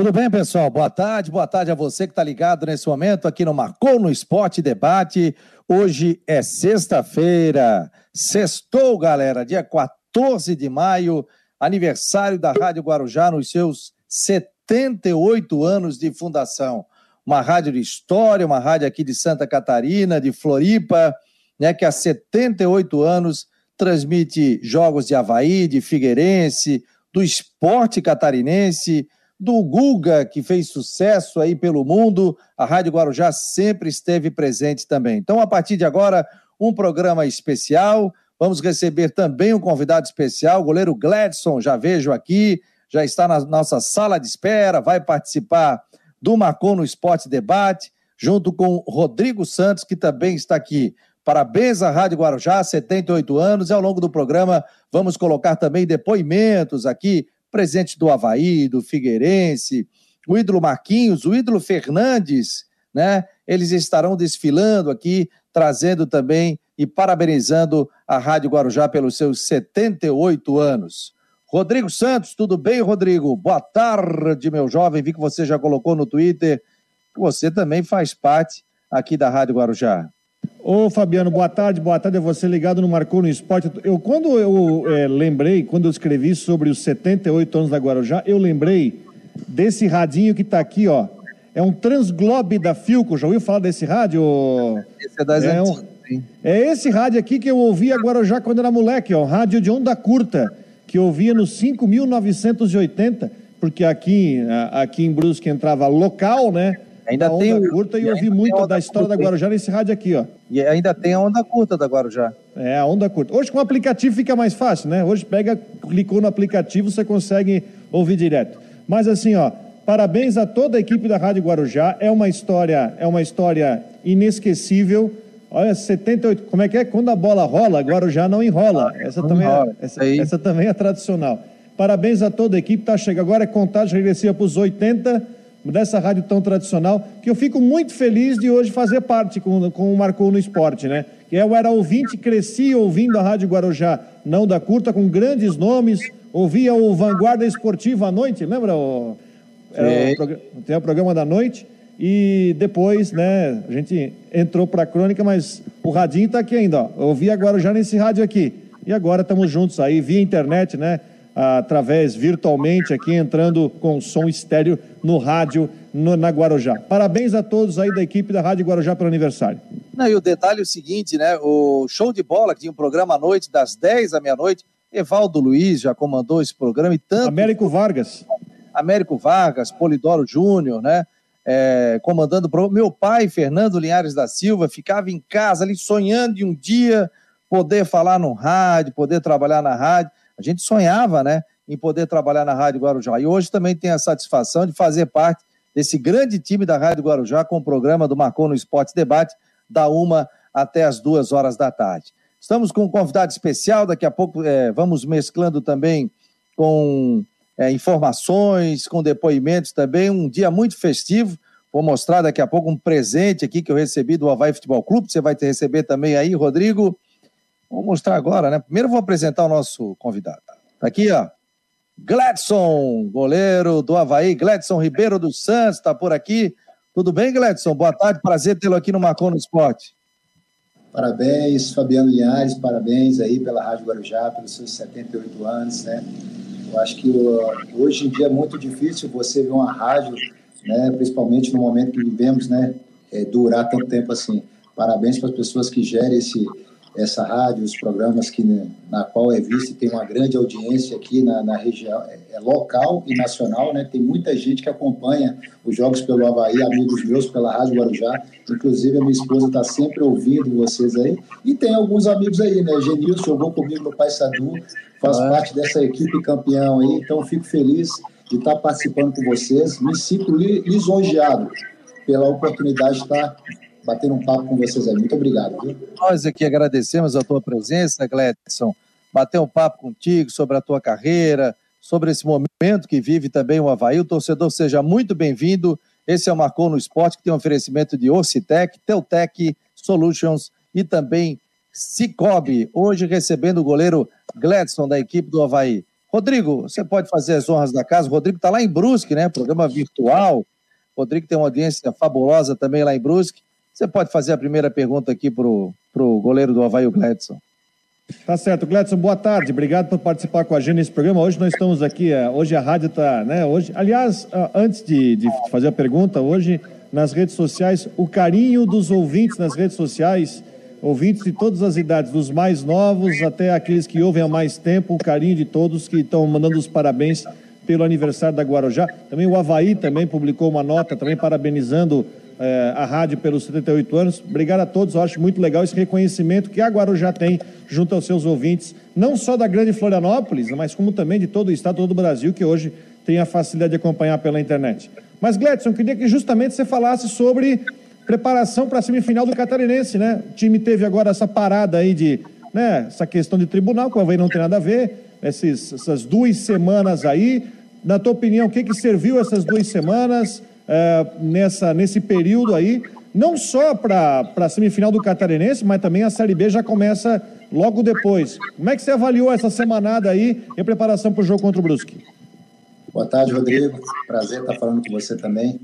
Tudo bem, pessoal? Boa tarde, boa tarde a você que está ligado nesse momento aqui no Marcou no Esporte Debate. Hoje é sexta-feira, sextou, galera, dia 14 de maio, aniversário da Rádio Guarujá nos seus 78 anos de fundação. Uma rádio de história, uma rádio aqui de Santa Catarina, de Floripa, né, que há 78 anos transmite jogos de Havaí, de Figueirense, do esporte catarinense, do Guga, que fez sucesso aí pelo mundo, a Rádio Guarujá sempre esteve presente também. Então, a partir de agora, um programa especial. Vamos receber também um convidado especial, o goleiro Gladson, já vejo aqui, já está na nossa sala de espera, vai participar do Marcon no Esporte Debate, junto com Rodrigo Santos, que também está aqui. Parabéns à Rádio Guarujá, 78 anos, e ao longo do programa vamos colocar também depoimentos aqui presente do Havaí, do Figueirense, o ídolo Marquinhos, o ídolo Fernandes, né? Eles estarão desfilando aqui, trazendo também e parabenizando a Rádio Guarujá pelos seus 78 anos. Rodrigo Santos, tudo bem, Rodrigo? Boa tarde, meu jovem. Vi que você já colocou no Twitter que você também faz parte aqui da Rádio Guarujá. Ô Fabiano, boa tarde, boa tarde a você ligado no Marcou no Esporte. Eu, quando eu é, lembrei, quando eu escrevi sobre os 78 anos da Guarujá, eu lembrei desse radinho que está aqui, ó. É um Transglobe da Filco, já ouviu falar desse rádio? Esse é das é, um, é esse rádio aqui que eu ouvi agora já quando era moleque, ó. Rádio de onda curta, que eu ouvia no 5.980, porque aqui, aqui em Brusque entrava local, né? Ainda a onda tem curta e, e ouvi muito da história da Guarujá nesse rádio aqui, ó. E ainda tem a onda curta da Guarujá. É, a onda curta. Hoje com o aplicativo fica mais fácil, né? Hoje pega, clicou no aplicativo, você consegue ouvir direto. Mas assim, ó, parabéns a toda a equipe da Rádio Guarujá. É uma história, é uma história inesquecível. Olha, 78, como é que é? Quando a bola rola, Guarujá não enrola. Essa, não também, é- enrola. É, essa, essa também é tradicional. Parabéns a toda a equipe, tá chegando. Agora é contagem regressiva para os 80 dessa rádio tão tradicional, que eu fico muito feliz de hoje fazer parte com, com o Marcou no Esporte, né? Que eu era ouvinte, cresci ouvindo a Rádio Guarujá, não da curta, com grandes nomes, ouvia o Vanguarda Esportiva à noite, lembra? O, era o, tem o programa da noite, e depois, né, a gente entrou para a crônica, mas o radinho está aqui ainda, ó. Eu ouvi agora já nesse rádio aqui. E agora estamos juntos aí, via internet, né? Através virtualmente aqui, entrando com som estéreo no rádio no, na Guarujá. Parabéns a todos aí da equipe da Rádio Guarujá pelo aniversário. Não, e o detalhe é o seguinte, né? O show de bola, que tinha um programa à noite, das 10 à meia-noite, Evaldo Luiz já comandou esse programa e tanto. Américo Vargas. Américo Vargas, Polidoro Júnior, né? É, comandando o programa. Meu pai, Fernando Linhares da Silva, ficava em casa ali sonhando de um dia poder falar no rádio, poder trabalhar na rádio. A gente sonhava, né, em poder trabalhar na Rádio Guarujá. E hoje também tem a satisfação de fazer parte desse grande time da Rádio Guarujá com o programa do Marcou no Esporte Debate, da uma até as duas horas da tarde. Estamos com um convidado especial, daqui a pouco é, vamos mesclando também com é, informações, com depoimentos também, um dia muito festivo. Vou mostrar daqui a pouco um presente aqui que eu recebi do Havaí Futebol Clube, você vai ter receber também aí, Rodrigo. Vou mostrar agora, né? Primeiro vou apresentar o nosso convidado. Tá aqui, ó. Gladson, goleiro do Havaí. Gladson Ribeiro dos Santos está por aqui. Tudo bem, Gladson? Boa tarde, prazer tê-lo aqui no Marcon no Esporte. Parabéns, Fabiano Linhares, parabéns aí pela Rádio Guarujá, pelos seus 78 anos, né? Eu acho que hoje em dia é muito difícil você ver uma rádio, né, principalmente no momento que vivemos, né, é, durar tanto tempo assim. Parabéns para as pessoas que gerem esse, essa rádio, os programas que na qual é vista e tem uma grande audiência aqui na, na região, é, é, local e nacional, né? Tem muita gente que acompanha os jogos pelo Havaí, amigos meus pela Rádio Guarujá, inclusive a minha esposa está sempre ouvindo vocês aí, e tem alguns amigos aí, né? Genilson jogou comigo no Paysandu, faz ah. parte dessa equipe campeão aí, então fico feliz de estar participando com vocês, me sinto lisonjeado pela oportunidade de estar bater um papo com vocês aí. Muito obrigado. Viu? Nós aqui agradecemos a tua presença, Gledson. Bater um papo contigo sobre a tua carreira, sobre esse momento que vive também o Havaí. O torcedor seja muito bem-vindo. Esse é o Marcou no Esporte, que tem um oferecimento de Orcitec, Teutec Solutions e também Cicobi. Hoje recebendo o goleiro Gladson da equipe do Havaí. Rodrigo, você pode fazer as honras da casa. O Rodrigo está lá em Brusque, né? Programa virtual. O Rodrigo tem uma audiência fabulosa também lá em Brusque. Você pode fazer a primeira pergunta aqui para o goleiro do Havaí, o Gledson. Tá certo, Gledson, boa tarde. Obrigado por participar com a gente nesse programa. Hoje nós estamos aqui, é, hoje a rádio está, né? Hoje, aliás, antes de, de fazer a pergunta, hoje nas redes sociais, o carinho dos ouvintes nas redes sociais, ouvintes de todas as idades, dos mais novos até aqueles que ouvem há mais tempo, o carinho de todos que estão mandando os parabéns pelo aniversário da Guarujá. Também o Havaí também publicou uma nota também parabenizando eh, a rádio pelos 78 anos. Obrigado a todos, eu acho muito legal esse reconhecimento que a Guarujá tem junto aos seus ouvintes, não só da grande Florianópolis, mas como também de todo o estado, todo o Brasil, que hoje tem a facilidade de acompanhar pela internet. Mas, Gledson, queria que justamente você falasse sobre preparação para a semifinal do Catarinense, né? O time teve agora essa parada aí de, né, essa questão de tribunal, que o Havaí não tem nada a ver, esses, essas duas semanas aí. Na tua opinião, o que, que serviu essas duas semanas é, nessa, nesse período aí? Não só para a semifinal do Catarinense, mas também a Série B já começa logo depois. Como é que você avaliou essa semanada aí em preparação para o jogo contra o Brusque? Boa tarde, Rodrigo. Prazer estar falando com você também.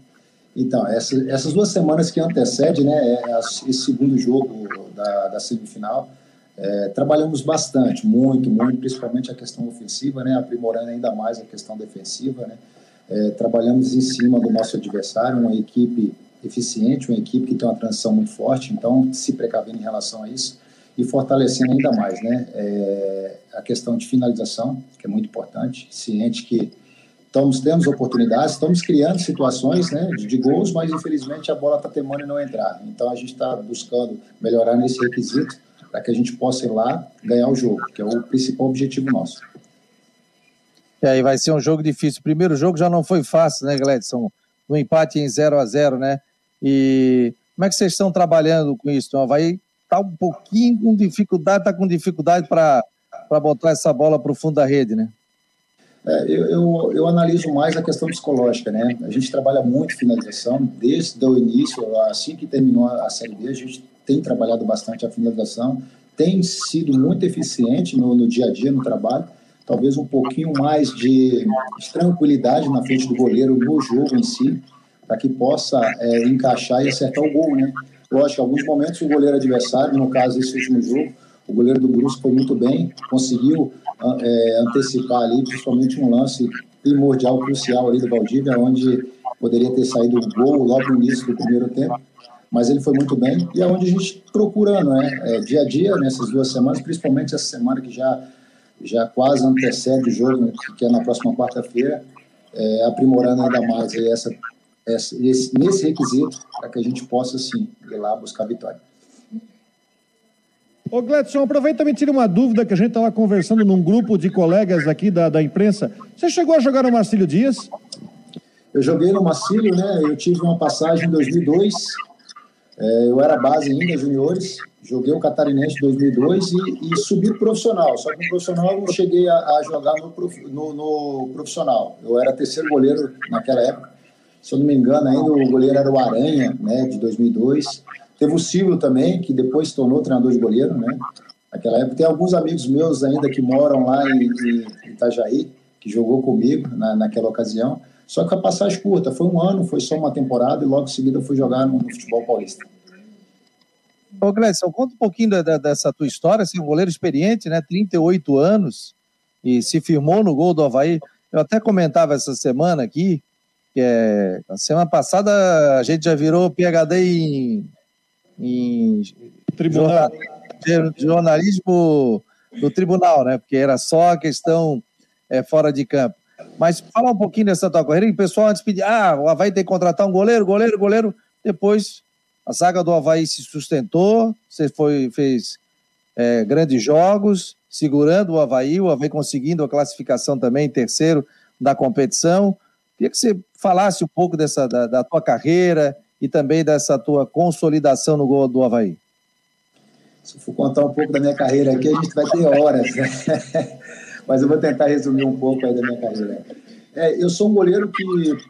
Então, essa, essas duas semanas que antecedem né, é esse segundo jogo da, da semifinal, é, trabalhamos bastante, muito, muito, principalmente a questão ofensiva, né, aprimorando ainda mais a questão defensiva. Né, é, trabalhamos em cima do nosso adversário, uma equipe eficiente, uma equipe que tem uma transição muito forte, então se precavendo em relação a isso e fortalecendo ainda mais né, é, a questão de finalização, que é muito importante, ciente que Estamos tendo oportunidades, estamos criando situações né, de, de gols, mas infelizmente a bola está temando e não entrar. Então a gente está buscando melhorar nesse requisito para que a gente possa ir lá ganhar o jogo, que é o principal objetivo nosso. E aí vai ser um jogo difícil. O primeiro jogo já não foi fácil, né, Gledson? No empate em 0 a 0 né? E como é que vocês estão trabalhando com isso? Então, vai estar tá um pouquinho com dificuldade, está com dificuldade para botar essa bola para o fundo da rede, né? É, eu, eu, eu, analiso mais a questão psicológica, né? A gente trabalha muito finalização, desde o início, assim que terminou a Série B, a gente tem trabalhado bastante a finalização, tem sido muito eficiente no, no dia a dia, no trabalho, talvez um pouquinho mais de, de tranquilidade na frente do goleiro no jogo em si, para que possa é, encaixar e acertar o gol, né? Lógico, em alguns momentos o goleiro adversário, no caso esse último jogo, o goleiro do Brusque foi muito bem, conseguiu é, antecipar ali, principalmente um lance primordial, crucial ali do Valdívia, onde poderia ter saído o gol logo no início do primeiro tempo, mas ele foi muito bem e é onde a gente procurando, né, é, dia a dia, nessas duas semanas, principalmente essa semana que já, já quase antecede o jogo, que é na próxima quarta-feira, é, aprimorando ainda mais essa, essa, esse, nesse requisito para que a gente possa, sim, ir lá buscar a vitória. Ô Gledson, aproveita e me tira uma dúvida que a gente estava conversando num grupo de colegas aqui da, da imprensa. Você chegou a jogar no Marcílio Dias? Eu joguei no Marcílio, né? Eu tive uma passagem em 2002. É, eu era base ainda, juniores. Joguei o Catarinense em 2002 e, e subi pro profissional. Só que no profissional eu não cheguei a, a jogar no, no, no, profissional. Eu era terceiro goleiro naquela época. Se eu não me engano, ainda o goleiro era o Aranha, né? De 2002. Teve o Silvio também, que depois se tornou treinador de goleiro, né? Naquela época. Tem alguns amigos meus ainda que moram lá em, em Itajaí, que jogou comigo na, naquela ocasião. Só que a passagem curta, foi um ano, foi só uma temporada e logo em seguida fui jogar no, no futebol paulista. Ô, Gleison, conta um pouquinho da, da, dessa tua história, assim, um goleiro experiente, né, 38 anos, e se firmou no gol do Havaí. Eu até comentava essa semana aqui, que é, a semana passada a gente já virou PHD em em tribunal. jornalismo do tribunal, né? Porque era só a questão é, fora de campo. Mas fala um pouquinho dessa tua carreira. O pessoal antes pedia, ah, o Havaí tem que contratar um goleiro, goleiro, goleiro. Depois a zaga do Havaí se sustentou, você foi, fez é, grandes jogos, segurando o Havaí, o Havaí conseguindo a classificação também, terceiro da competição. Queria que você falasse um pouco dessa, da, da tua carreira e também dessa tua consolidação no gol do Havaí? Se for contar um pouco da minha carreira aqui, a gente vai ter horas, né? mas eu vou tentar resumir um pouco aí da minha carreira. É, eu sou um goleiro que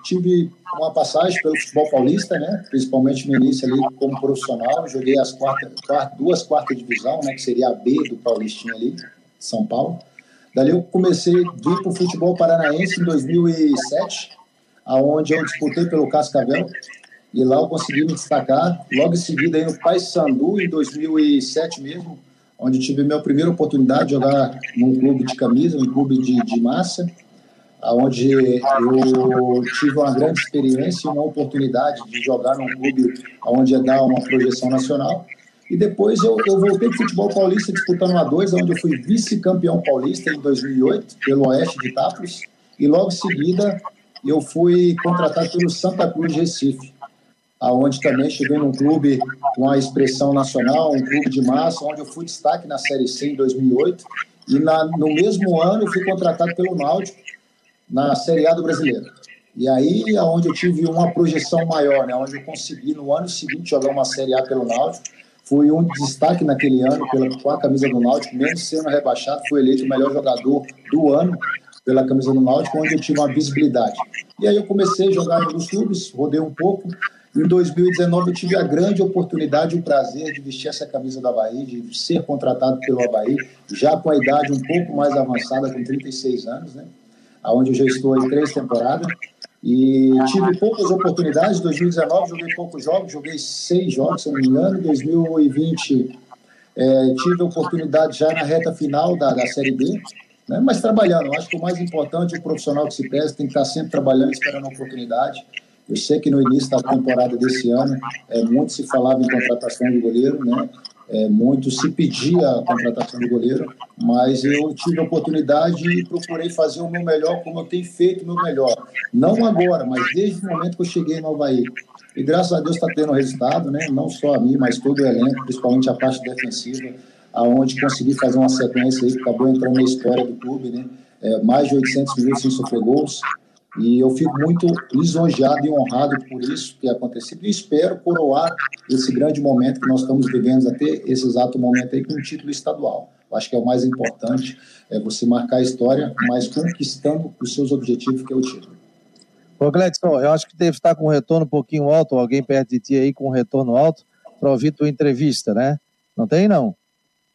tive uma passagem pelo futebol paulista, né? principalmente no início ali como profissional. Joguei as quarta, duas quartas divisão, né? que seria a B do Paulistinha ali, São Paulo. Dali eu comecei a vir para o futebol paranaense em 2007, aonde eu disputei pelo Cascavel, e lá eu consegui me destacar. Logo em seguida, aí no Paysandu, em 2007 mesmo, onde tive minha primeira oportunidade de jogar num clube de camisa, um clube de, de massa, onde eu tive uma grande experiência e uma oportunidade de jogar num clube onde ia dar uma projeção nacional. E depois eu, eu voltei para futebol paulista disputando a 2, onde eu fui vice-campeão paulista em 2008, pelo Oeste de Itápolis. E logo em seguida eu fui contratado pelo Santa Cruz de Recife, aonde também cheguei num clube com a expressão nacional, um clube de massa, onde eu fui destaque na Série C em 2008. E na, no mesmo ano eu fui contratado pelo Náutico na Série A do Brasileiro. E aí, aonde eu tive uma projeção maior, né, onde eu consegui no ano seguinte jogar uma Série A pelo Náutico, fui um destaque naquele ano pela, com a camisa do Náutico, mesmo sendo rebaixado, fui eleito o melhor jogador do ano pela camisa do Náutico, onde eu tive uma visibilidade. E aí eu comecei a jogar nos clubes, rodei um pouco. Em 2019 eu tive a grande oportunidade e o prazer de vestir essa camisa do Havaí, de ser contratado pelo Havaí, já com a idade um pouco mais avançada, com 36 anos, né? Onde eu já estou em três temporadas. E tive poucas oportunidades. Em 2019 joguei poucos jogos, joguei seis jogos, se não me engano. Em 2020 é, tive oportunidade já na reta final da, da Série B, né? mas trabalhando. Acho que o mais importante, o profissional que se presta tem que estar sempre trabalhando, esperando a oportunidade. Eu sei que no início da temporada desse ano, é, muito se falava em contratação de goleiro, né? É, muito se pedia a contratação de goleiro, mas eu tive a oportunidade e procurei fazer o meu melhor, como eu tenho feito o meu melhor. Não agora, mas desde o momento que eu cheguei no Havaí. E graças a Deus está tendo resultado, né? não só a mim, mas todo o elenco, principalmente a parte defensiva, aonde consegui fazer uma sequência aí que acabou entrando na história do clube, né? É, mais de 800 minutos sem sofrer gols, e eu fico muito lisonjeado e honrado por isso que aconteceu e espero coroar esse grande momento que nós estamos vivendo até esse exato momento aí com um título estadual. Eu acho que é o mais importante, é você marcar a história, mas conquistando os seus objetivos, que é o título. Ô Gledson, eu acho que deve estar com um retorno um pouquinho alto, alguém perto de ti aí com um retorno alto, para ouvir tua entrevista, né? Não tem, não?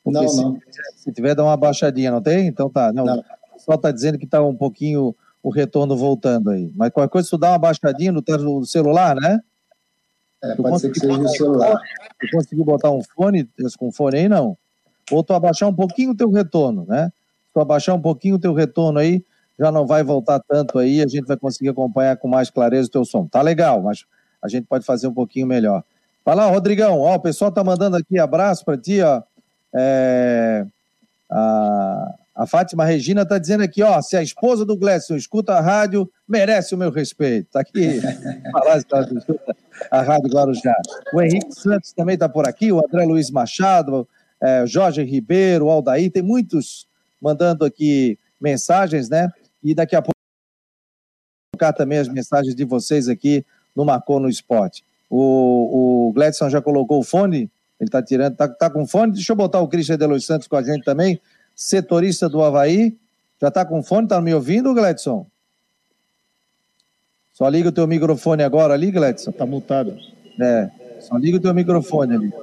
Porque não, se, não. Se tiver, dá uma baixadinha, não tem? Então tá. Não, não. Só está dizendo que está um pouquinho o retorno voltando aí. Mas qualquer coisa, tu dá uma baixadinha no, celular, né? É, tu pode ser que seja no celular. Tu conseguiu botar um fone, com fone aí, não? Ou tu abaixar um pouquinho o teu retorno, né? Se tu abaixar um pouquinho o teu retorno aí, já não vai voltar tanto aí, a gente vai conseguir acompanhar com mais clareza o teu som. Tá legal, mas a gente pode fazer um pouquinho melhor. Vai lá, Rodrigão, ó, o pessoal tá mandando aqui abraço para ti, ó. É, a, a Fátima Regina está dizendo aqui, ó, se a esposa do Gledson escuta a rádio, merece o meu respeito. Está aqui a Rádio Guarujá. O Henrique Santos também está por aqui, o André Luiz Machado, é, Jorge Ribeiro, o Aldair, tem muitos mandando aqui mensagens, né? E daqui a pouco colocar também as mensagens de vocês aqui no Marcou no Esporte. O, o Gledson já colocou o fone, ele está tirando, está tá com fone. Deixa eu botar o Christian de Los Santos com a gente também setorista do Havaí. Já está com fone? Está me ouvindo, Gledson? Só liga o teu microfone agora ali, Gledson. Está multado. É, só liga o teu microfone ali.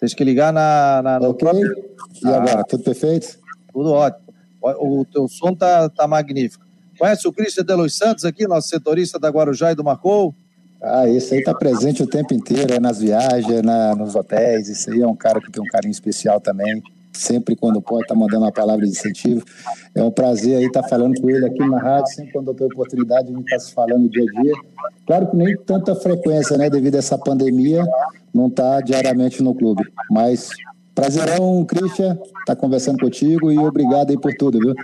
Tem que ligar na... na ok. Próprio... E agora, ah, tudo perfeito? Tudo ótimo. O, o teu som tá, tá magnífico. Conhece o Cristian de Los Santos aqui, nosso setorista da Guarujá e do Marcou? Ah, esse aí tá presente o tempo inteiro, é nas viagens, é na, nos hotéis. Esse aí é um cara que tem um carinho especial também sempre quando pode estar tá mandando uma palavra de incentivo. É um prazer aí estar tá falando com ele aqui na rádio, sempre quando eu tenho oportunidade de estar se falando dia a dia. Claro que nem tanta frequência, né, devido a essa pandemia, não está diariamente no clube, mas prazerão, Christian, estar tá conversando contigo e obrigado aí por tudo, viu?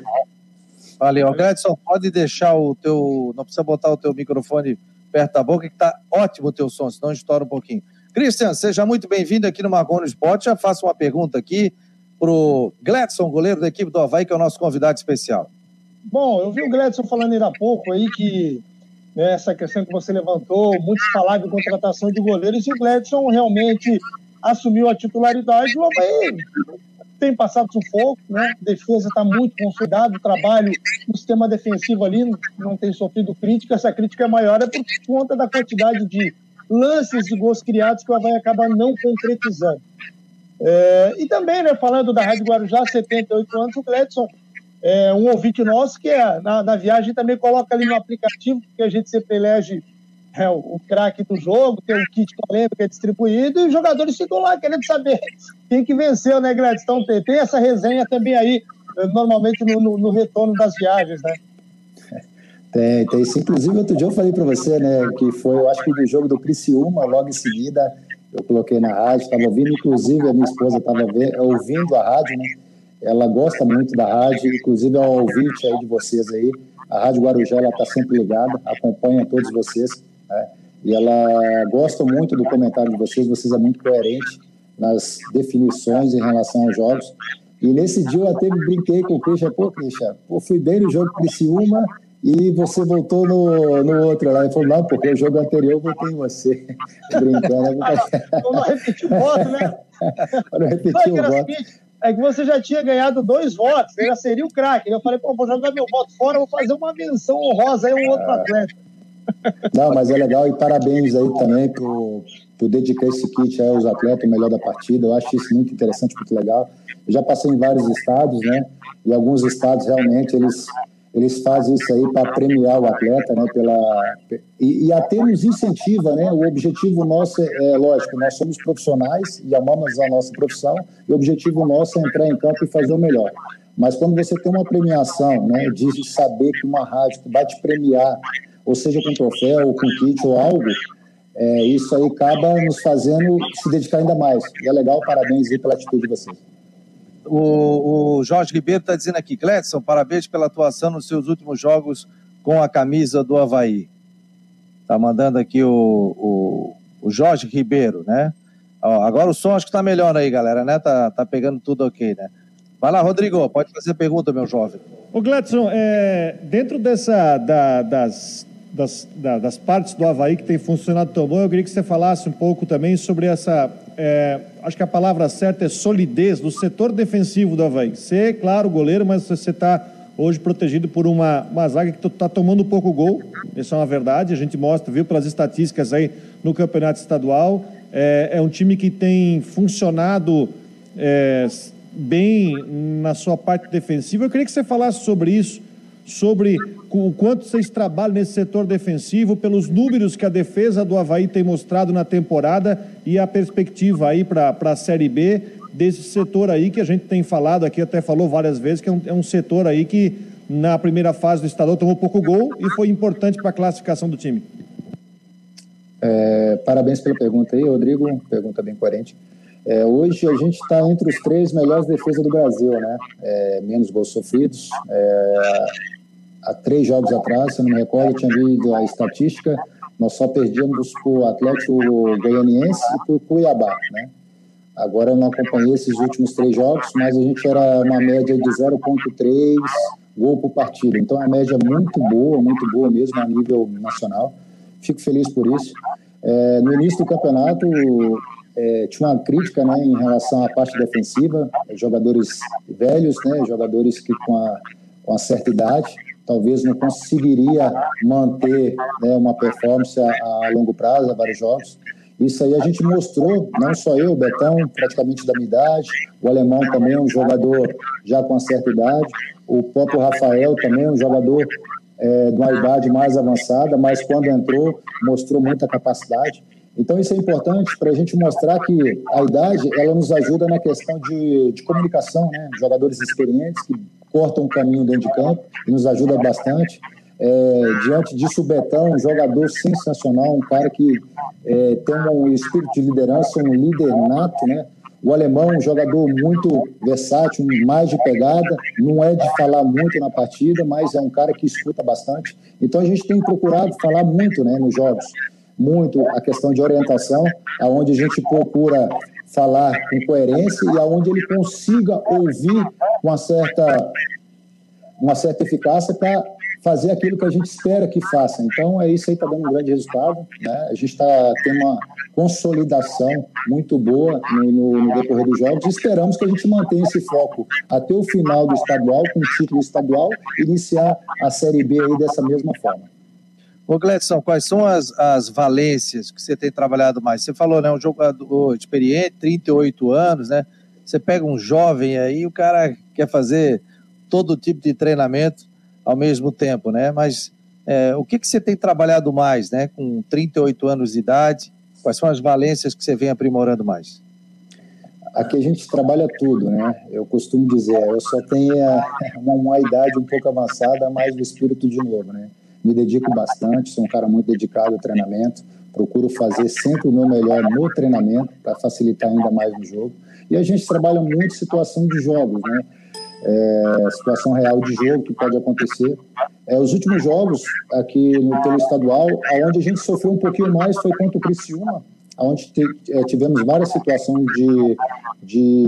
Valeu. Gladson, pode deixar o teu, não precisa botar o teu microfone perto da boca, que está ótimo o teu som, senão estoura um pouquinho. Christian, seja muito bem-vindo aqui no Marconi Esporte. Já faço uma pergunta aqui para o Gladson, goleiro da equipe do Havaí, que é o nosso convidado especial. Bom, eu vi o Gladson falando ainda há pouco aí que né, essa questão que você levantou, muitos falavam de contratação de goleiros, e o Gladson realmente assumiu a titularidade. O Havaí tem passado sufoco, né? A defesa está muito consolidada, o trabalho no sistema defensivo ali não tem sofrido crítica. Essa crítica é maior é por conta da quantidade de lances de gols criados que o Havaí acaba não concretizando. É, e também, né, falando da Rádio Guarujá, 78 anos, o Gledson é, um ouvinte nosso que é, na, na, viagem também coloca ali no aplicativo, porque a gente sempre elege é, o, o craque do jogo, tem um kit polêmico que é distribuído, e os jogadores ficam lá querendo saber quem que venceu, né, Gladys? Então tem, tem essa resenha também aí, normalmente no, no, no retorno das viagens, né? Tem, tem. Inclusive, outro dia eu falei para você, né, que foi, eu acho que do jogo do Criciúma, logo em seguida, eu coloquei na rádio, estava ouvindo, inclusive a minha esposa estava ouvindo a rádio, né? Ela gosta muito da rádio, inclusive é um ouvinte aí de vocês aí. A Rádio Guarujá, ela está sempre ligada, acompanha todos vocês, né? E ela gosta muito do comentário de vocês, vocês é muito coerente nas definições em relação aos jogos. E nesse dia eu até brinquei com o Christian, pô, Christian, pô, fui bem no jogo Criciúma e você voltou no, no outro lá. Ele falou, não, porque o jogo anterior eu votei em você. Brincando. Né? não repetiu o voto, né? não repetiu o voto. É que você já tinha ganhado dois votos, já seria o craque. Eu falei, pô, vou jogar meu voto fora, vou fazer uma menção honrosa aí a um outro ah. atleta. Não, mas é legal e parabéns aí também por, por dedicar esse kit aí aos atletas, o melhor da partida. Eu acho isso muito interessante, muito legal. Eu já passei em vários estados, né? E alguns estados realmente eles eles fazem isso aí para premiar o atleta, né? Pela e, e até nos incentiva, né? O objetivo nosso é, é, lógico, nós somos profissionais e amamos a nossa profissão. E o objetivo nosso é entrar em campo e fazer o melhor. Mas quando você tem uma premiação, né? De saber que uma rádio vai te premiar, ou seja com troféu, ou com kit ou algo, é, isso aí acaba nos fazendo se dedicar ainda mais. E é legal, parabéns aí pela atitude de vocês. O, o Jorge Ribeiro está dizendo aqui, Gledson, parabéns pela atuação nos seus últimos jogos com a camisa do Havaí. Está mandando aqui o, o, o, Jorge Ribeiro, né? Ó, agora o som acho que está melhor aí, galera, né? Tá, tá pegando tudo ok, né? Vai lá, Rodrigo, pode fazer pergunta, meu jovem. Ô, Gladson, é, dentro dessa, da, das, das, da, das partes do Havaí que tem funcionado tão bom, eu queria que você falasse um pouco também sobre essa. É, acho que a palavra certa é solidez do setor defensivo do Havaí. Você, é, claro, goleiro, mas você está hoje protegido por uma, uma zaga que está tomando pouco gol. Isso é uma verdade. A gente mostra, viu pelas estatísticas aí no campeonato estadual. É, é um time que tem funcionado é, bem na sua parte defensiva. Eu queria que você falasse sobre isso, sobre o quanto vocês trabalham nesse setor defensivo, pelos números que a defesa do Havaí tem mostrado na temporada e a perspectiva aí para a Série B desse setor aí que a gente tem falado aqui, até falou várias vezes, que é um, é um setor aí que na primeira fase do estadual tomou pouco gol e foi importante para a classificação do time. É, parabéns pela pergunta aí, Rodrigo, pergunta bem coerente. É, hoje a gente está entre os três melhores defesas do Brasil, né? É, menos gols sofridos, é, há três jogos atrás, se não me recordo, eu tinha visto a estatística, nós só perdíamos para o Atlético Goianiense e para o Cuiabá, né? Agora eu não acompanhei esses últimos três jogos, mas a gente era uma média de 0,3 gol por partida. Então é uma média muito boa, muito boa mesmo a nível nacional. Fico feliz por isso. É, no início do campeonato é, tinha uma crítica né, em relação à parte defensiva, jogadores velhos, né, jogadores que com a, com a certa idade, talvez não conseguiria manter né, uma performance a, a, longo prazo, a vários jogos. Isso aí a gente mostrou, não só eu, o Betão, praticamente da minha idade, o Alemão também, um jogador já com uma certa idade, o próprio Rafael também, um jogador é, de uma idade mais avançada, mas quando entrou, mostrou muita capacidade. Então isso é importante para a gente mostrar que a idade ela nos ajuda na questão de, de comunicação, né? Jogadores experientes que cortam um caminho dentro de campo e nos ajuda bastante. É, diante disso, o Betão, um jogador sensacional, um cara que é, tem um espírito de liderança, um líder nato, né? O alemão, um jogador muito versátil, mais de pegada, não é de falar muito na partida, mas é um cara que escuta bastante. Então a gente tem procurado falar muito né, nos jogos muito a questão de orientação, aonde a gente procura falar com coerência e aonde ele consiga ouvir uma certa uma certa eficácia para fazer aquilo que a gente espera que faça. Então, é isso aí está dando um grande resultado. Né? A gente está tendo uma consolidação muito boa no, no, no, decorrer dos jogos e esperamos que a gente mantenha esse foco até o final do estadual, com o título estadual, iniciar a Série B aí dessa mesma forma. Ô Gledson, quais são as, as valências que você tem trabalhado mais? Você falou, né, um jogador experiente, 38 anos, né? Você pega um jovem aí, o cara quer fazer todo tipo de treinamento ao mesmo tempo, né? Mas é, o que, que você tem trabalhado mais, né? Com 38 anos de idade, quais são as valências que você vem aprimorando mais? Aqui a gente trabalha tudo, né? Eu costumo dizer, eu só tenho uma, uma idade um pouco avançada, mas o espírito de novo, né? Me dedico bastante, sou um cara muito dedicado ao treinamento, procuro fazer sempre o meu melhor no treinamento para facilitar ainda mais no jogo. E a gente trabalha muito situação de jogos, né? É, situação real de jogo que pode acontecer. É, os últimos jogos aqui no pelo estadual, aonde a gente sofreu um pouquinho mais foi contra o Criciúma, onde é, tivemos várias situações de, de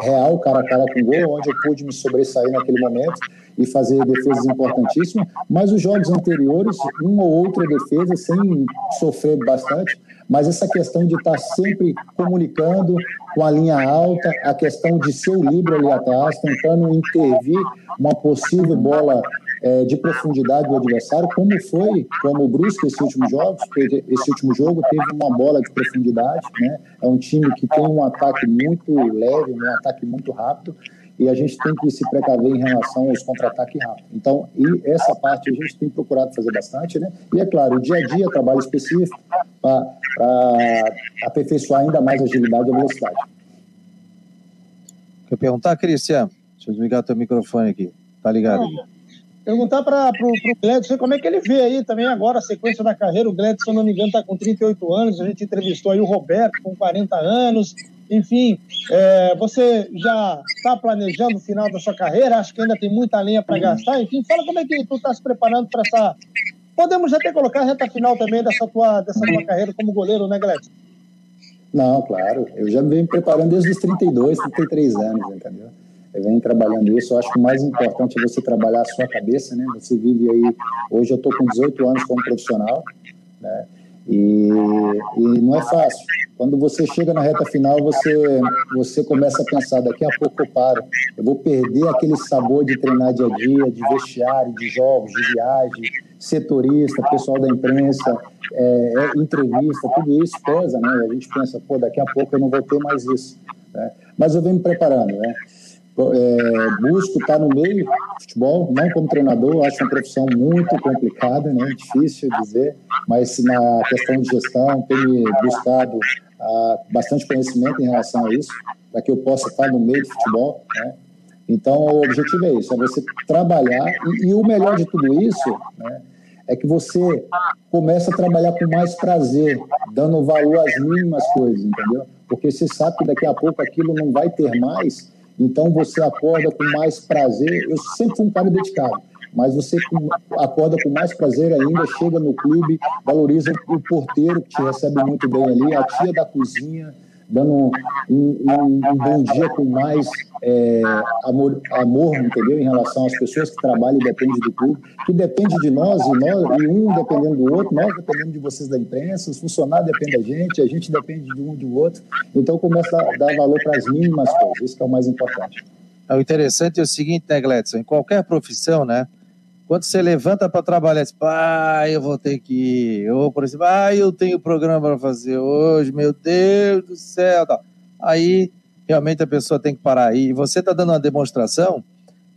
real cara a cara com gol, onde eu pude me sobressair naquele momento e fazer defesas importantíssimas, mas os jogos anteriores, uma ou outra defesa sem sofrer bastante, mas essa questão de estar sempre comunicando com a linha alta, a questão de ser o livre ali atrás, tentando intervir uma possível bola é, de profundidade do adversário, como foi, como o Brusque esse último jogo, esse último jogo teve uma bola de profundidade, né? É um time que tem um ataque muito leve, um ataque muito rápido, e a gente tem que se precaver em relação aos contra-ataques rápidos. Então, e essa parte a gente tem procurado fazer bastante, né? E é claro, o dia a dia, trabalho específico para aperfeiçoar ainda mais a agilidade e a velocidade. Quer perguntar, Cristian? Deixa eu desligar teu microfone aqui. Tá ligado? Não perguntar para o Gledson como é que ele vê aí também agora a sequência da carreira. O Gledson, se eu não me engano, está com 38 anos. A gente entrevistou aí o Roberto com 40 anos. Enfim, é, você já está planejando o final da sua carreira? Acho que ainda tem muita lenha para gastar. Enfim, fala como é que tu está se preparando para essa. Podemos até colocar a reta final também dessa tua, dessa tua carreira como goleiro, né, Gledson? Não, claro. Eu já me venho preparando desde os 32, 33 anos, entendeu? Vem trabalhando isso. Eu acho que o mais importante é você trabalhar a sua cabeça, né? Você vive aí, hoje eu estou com 18 anos como profissional, né? E, e não é fácil. Quando você chega na reta final, você, você começa a pensar: daqui a pouco eu paro, eu vou perder aquele sabor de treinar dia a dia, de vestiário, de jogos, de viagem, setorista, pessoal da imprensa, é, é, entrevista, tudo isso pesa, né? A gente pensa: pô, daqui a pouco eu não vou ter mais isso. Né? Mas eu venho me preparando, né? É, busco estar no meio do futebol, não como treinador, acho uma profissão muito complicada, né, difícil dizer, mas na questão de gestão, tenho buscado ah, bastante conhecimento em relação a isso, para que eu possa estar no meio do futebol, né, então, o objetivo é isso, é você trabalhar, e, e o melhor de tudo isso, né, é que você começa a trabalhar com mais prazer, dando valor às mínimas coisas, entendeu? Porque você sabe que daqui a pouco aquilo não vai ter mais, então você acorda com mais prazer. Eu sempre fui um cara dedicado, mas você acorda com mais prazer ainda, chega no clube, valoriza o porteiro que te recebe muito bem ali, a tia da cozinha, dando um, um, um bom dia com mais é, amor, amor, entendeu? Em relação às pessoas que trabalham e dependem do clube, que depende de nós, e, nós, e um dependendo do outro, nós dependemos de vocês da imprensa, os funcionários dependem da gente, a gente depende de um do outro. Então começa a dar valor para as mínimas coisas, isso que é o mais importante. É, o interessante é o seguinte, né, Gledson? Em qualquer profissão, né? Quando você levanta para trabalhar, você ah, eu vou ter que ir. Ou, por exemplo, ah, eu tenho programa para fazer hoje, meu Deus do céu. Aí, realmente, a pessoa tem que parar. E você está dando uma demonstração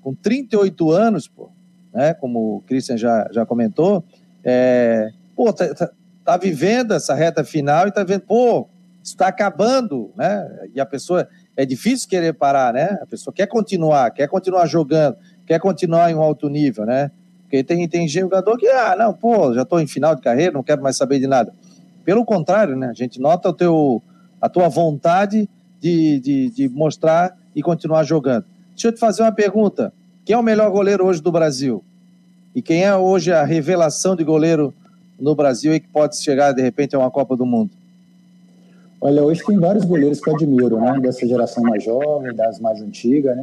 com 38 anos, pô, né? Como o Christian já, já comentou, é, pô, tá, tá, tá vivendo essa reta final e tá vendo, pô, está acabando, né? E a pessoa é difícil querer parar, né? A pessoa quer continuar, quer continuar jogando, quer continuar em um alto nível, né? Porque tem, tem jogador que, ah, não, pô, já estou em final de carreira, não quero mais saber de nada. Pelo contrário, né? A gente nota o teu, a tua vontade de, de, de mostrar e continuar jogando. Deixa eu te fazer uma pergunta. Quem é o melhor goleiro hoje do Brasil? E quem é hoje a revelação de goleiro no Brasil e que pode chegar, de repente, a uma Copa do Mundo? Olha, hoje tem vários goleiros que eu admiro, né? Dessa geração mais jovem, das mais antigas, né?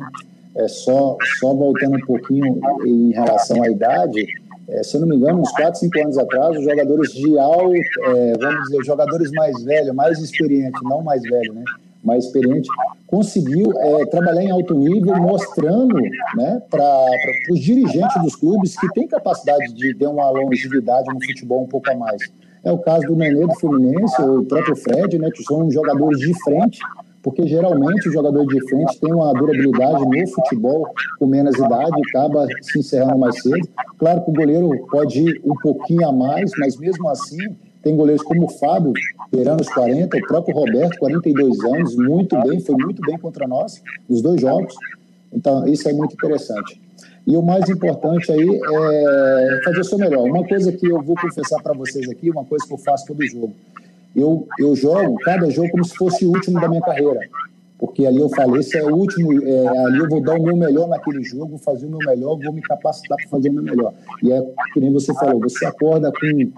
É, só, só voltando um pouquinho em relação à idade, é, se eu não me engano, uns 4, 5 anos atrás, os jogadores de alto, é, vamos dizer, jogadores mais velhos, mais experientes, não mais velho, né? Mais experiente, conseguiu é, trabalhar em alto nível, mostrando né, para os dirigentes dos clubes que tem capacidade de ter uma longevidade no futebol um pouco a mais. É o caso do Nenê do Fluminense, o próprio Fred, né, que são jogadores de frente, porque geralmente o jogador de frente tem uma durabilidade no futebol com menos idade, acaba se encerrando mais cedo. Claro que o goleiro pode ir um pouquinho a mais, mas mesmo assim tem goleiros como o Fábio, beirando os 40, o próprio Roberto, 42 anos, muito bem, foi muito bem contra nós nos dois jogos. Então, isso é muito interessante. E o mais importante aí é fazer o seu melhor. Uma coisa que eu vou confessar para vocês aqui, uma coisa que eu faço todo jogo. Eu, eu jogo cada jogo como se fosse o último da minha carreira porque ali eu falei, esse é o último, é, ali eu vou dar o meu melhor naquele jogo, vou fazer o meu melhor, vou me capacitar para fazer o meu melhor. E é que nem você falou, você acorda com,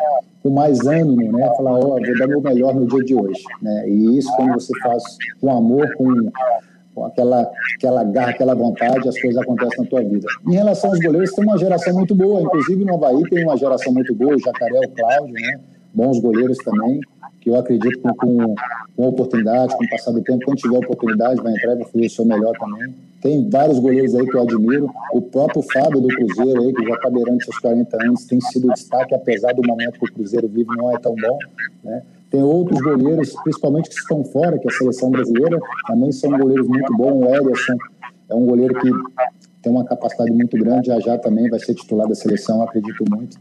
com mais ânimo, né? Falar, ó, oh, vou dar o meu melhor no dia de hoje, né? E isso quando você faz com amor, com, com aquela, aquela garra, aquela vontade, as coisas acontecem na tua vida. Em relação aos goleiros, tem uma geração muito boa, inclusive no Havaí tem uma geração muito boa, o Jacaré, o Cláudio, né? Bons goleiros também eu acredito que com, com oportunidade, com o passar do tempo, quando tiver oportunidade, vai entrar e vai fazer o seu melhor também. Tem vários goleiros aí que eu admiro. O próprio Fábio do Cruzeiro aí, que já está beirando seus 40 anos, tem sido destaque, apesar do momento que o Cruzeiro vive não é tão bom, né? Tem outros goleiros, principalmente que estão fora, que é a seleção brasileira, também são goleiros muito bons. O Ederson é um goleiro que tem uma capacidade muito grande, já já também vai ser titular da seleção, acredito muito.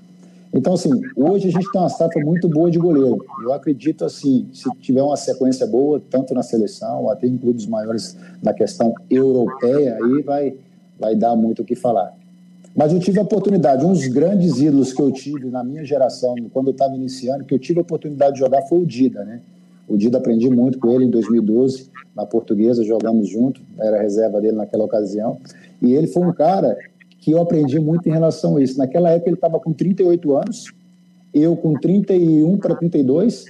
Então, assim, hoje a gente tem uma safra muito boa de goleiro. Eu acredito, assim, se tiver uma sequência boa, tanto na seleção, até em clubes maiores na questão europeia, aí vai, vai dar muito o que falar. Mas eu tive a oportunidade, um dos grandes ídolos que eu tive na minha geração, quando eu estava iniciando, que eu tive a oportunidade de jogar foi o Dida, né? O Dida aprendi muito com ele em 2012, na portuguesa, jogamos junto, era reserva dele naquela ocasião. E ele foi um cara que eu aprendi muito em relação a isso. Naquela época ele estava com 38 anos, eu com 31 para 32.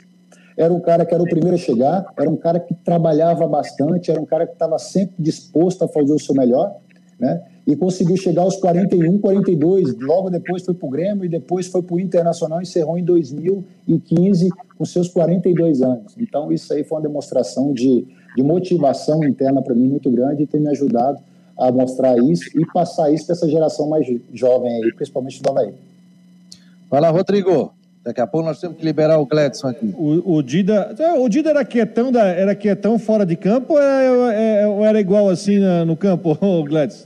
Era um cara que era o primeiro a chegar, era um cara que trabalhava bastante, era um cara que estava sempre disposto a fazer o seu melhor, né? E conseguiu chegar aos 41, 42. Logo depois foi para o Grêmio e depois foi para o Internacional e encerrou em 2015 com seus 42 anos. Então, isso aí foi uma demonstração de, de motivação interna para mim muito grande e tem me ajudado a mostrar isso e passar isso para essa geração mais jovem aí, principalmente do Havaí. Vai lá, Rodrigo. Daqui a pouco nós temos que liberar o Gledson aqui. O, o Dida, é, o Dida era quietão, da, era quietão fora de campo ou era, é, é, era igual assim no campo, o Gledson?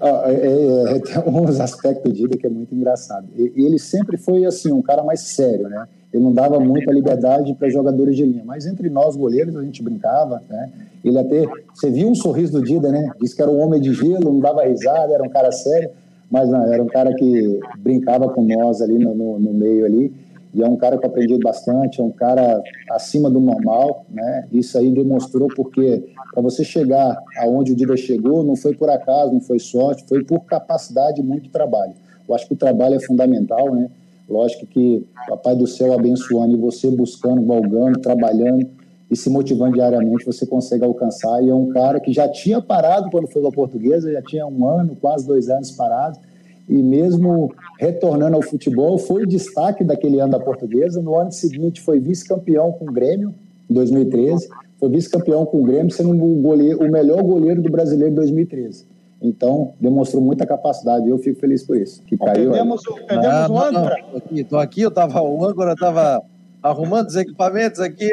Ah, é, é, tem uns aspectos do Dida que é muito engraçado. Ele sempre foi assim, um cara mais sério, né? Ele não dava muita liberdade para jogadores de linha, mas entre nós goleiros a gente brincava, né? Ele até, você viu um sorriso do Dida, né? Disse que era um homem de gelo, não dava risada, era um cara sério, mas não, era um cara que brincava com nós ali no, no, no meio ali. E é um cara que eu aprendi bastante, é um cara acima do normal, né? Isso aí demonstrou porque para você chegar aonde o Dida chegou, não foi por acaso, não foi sorte, foi por capacidade e muito trabalho. Eu acho que o trabalho é fundamental, né? Lógico que Papai do Céu abençoando e você buscando, galgando, trabalhando e se motivando diariamente, você consegue alcançar. E é um cara que já tinha parado quando foi para Portuguesa, já tinha um ano, quase dois anos parado, e mesmo retornando ao futebol, foi destaque daquele ano da Portuguesa. No ano seguinte, foi vice-campeão com o Grêmio, em 2013, foi vice-campeão com o Grêmio, sendo o, goleiro, o melhor goleiro do brasileiro em 2013. Então, demonstrou muita capacidade. Eu fico feliz por isso. Que caiu. Perdemos, perdemos ah, o âncora. Estou aqui, tô aqui, eu tava, o âncora estava arrumando os equipamentos aqui.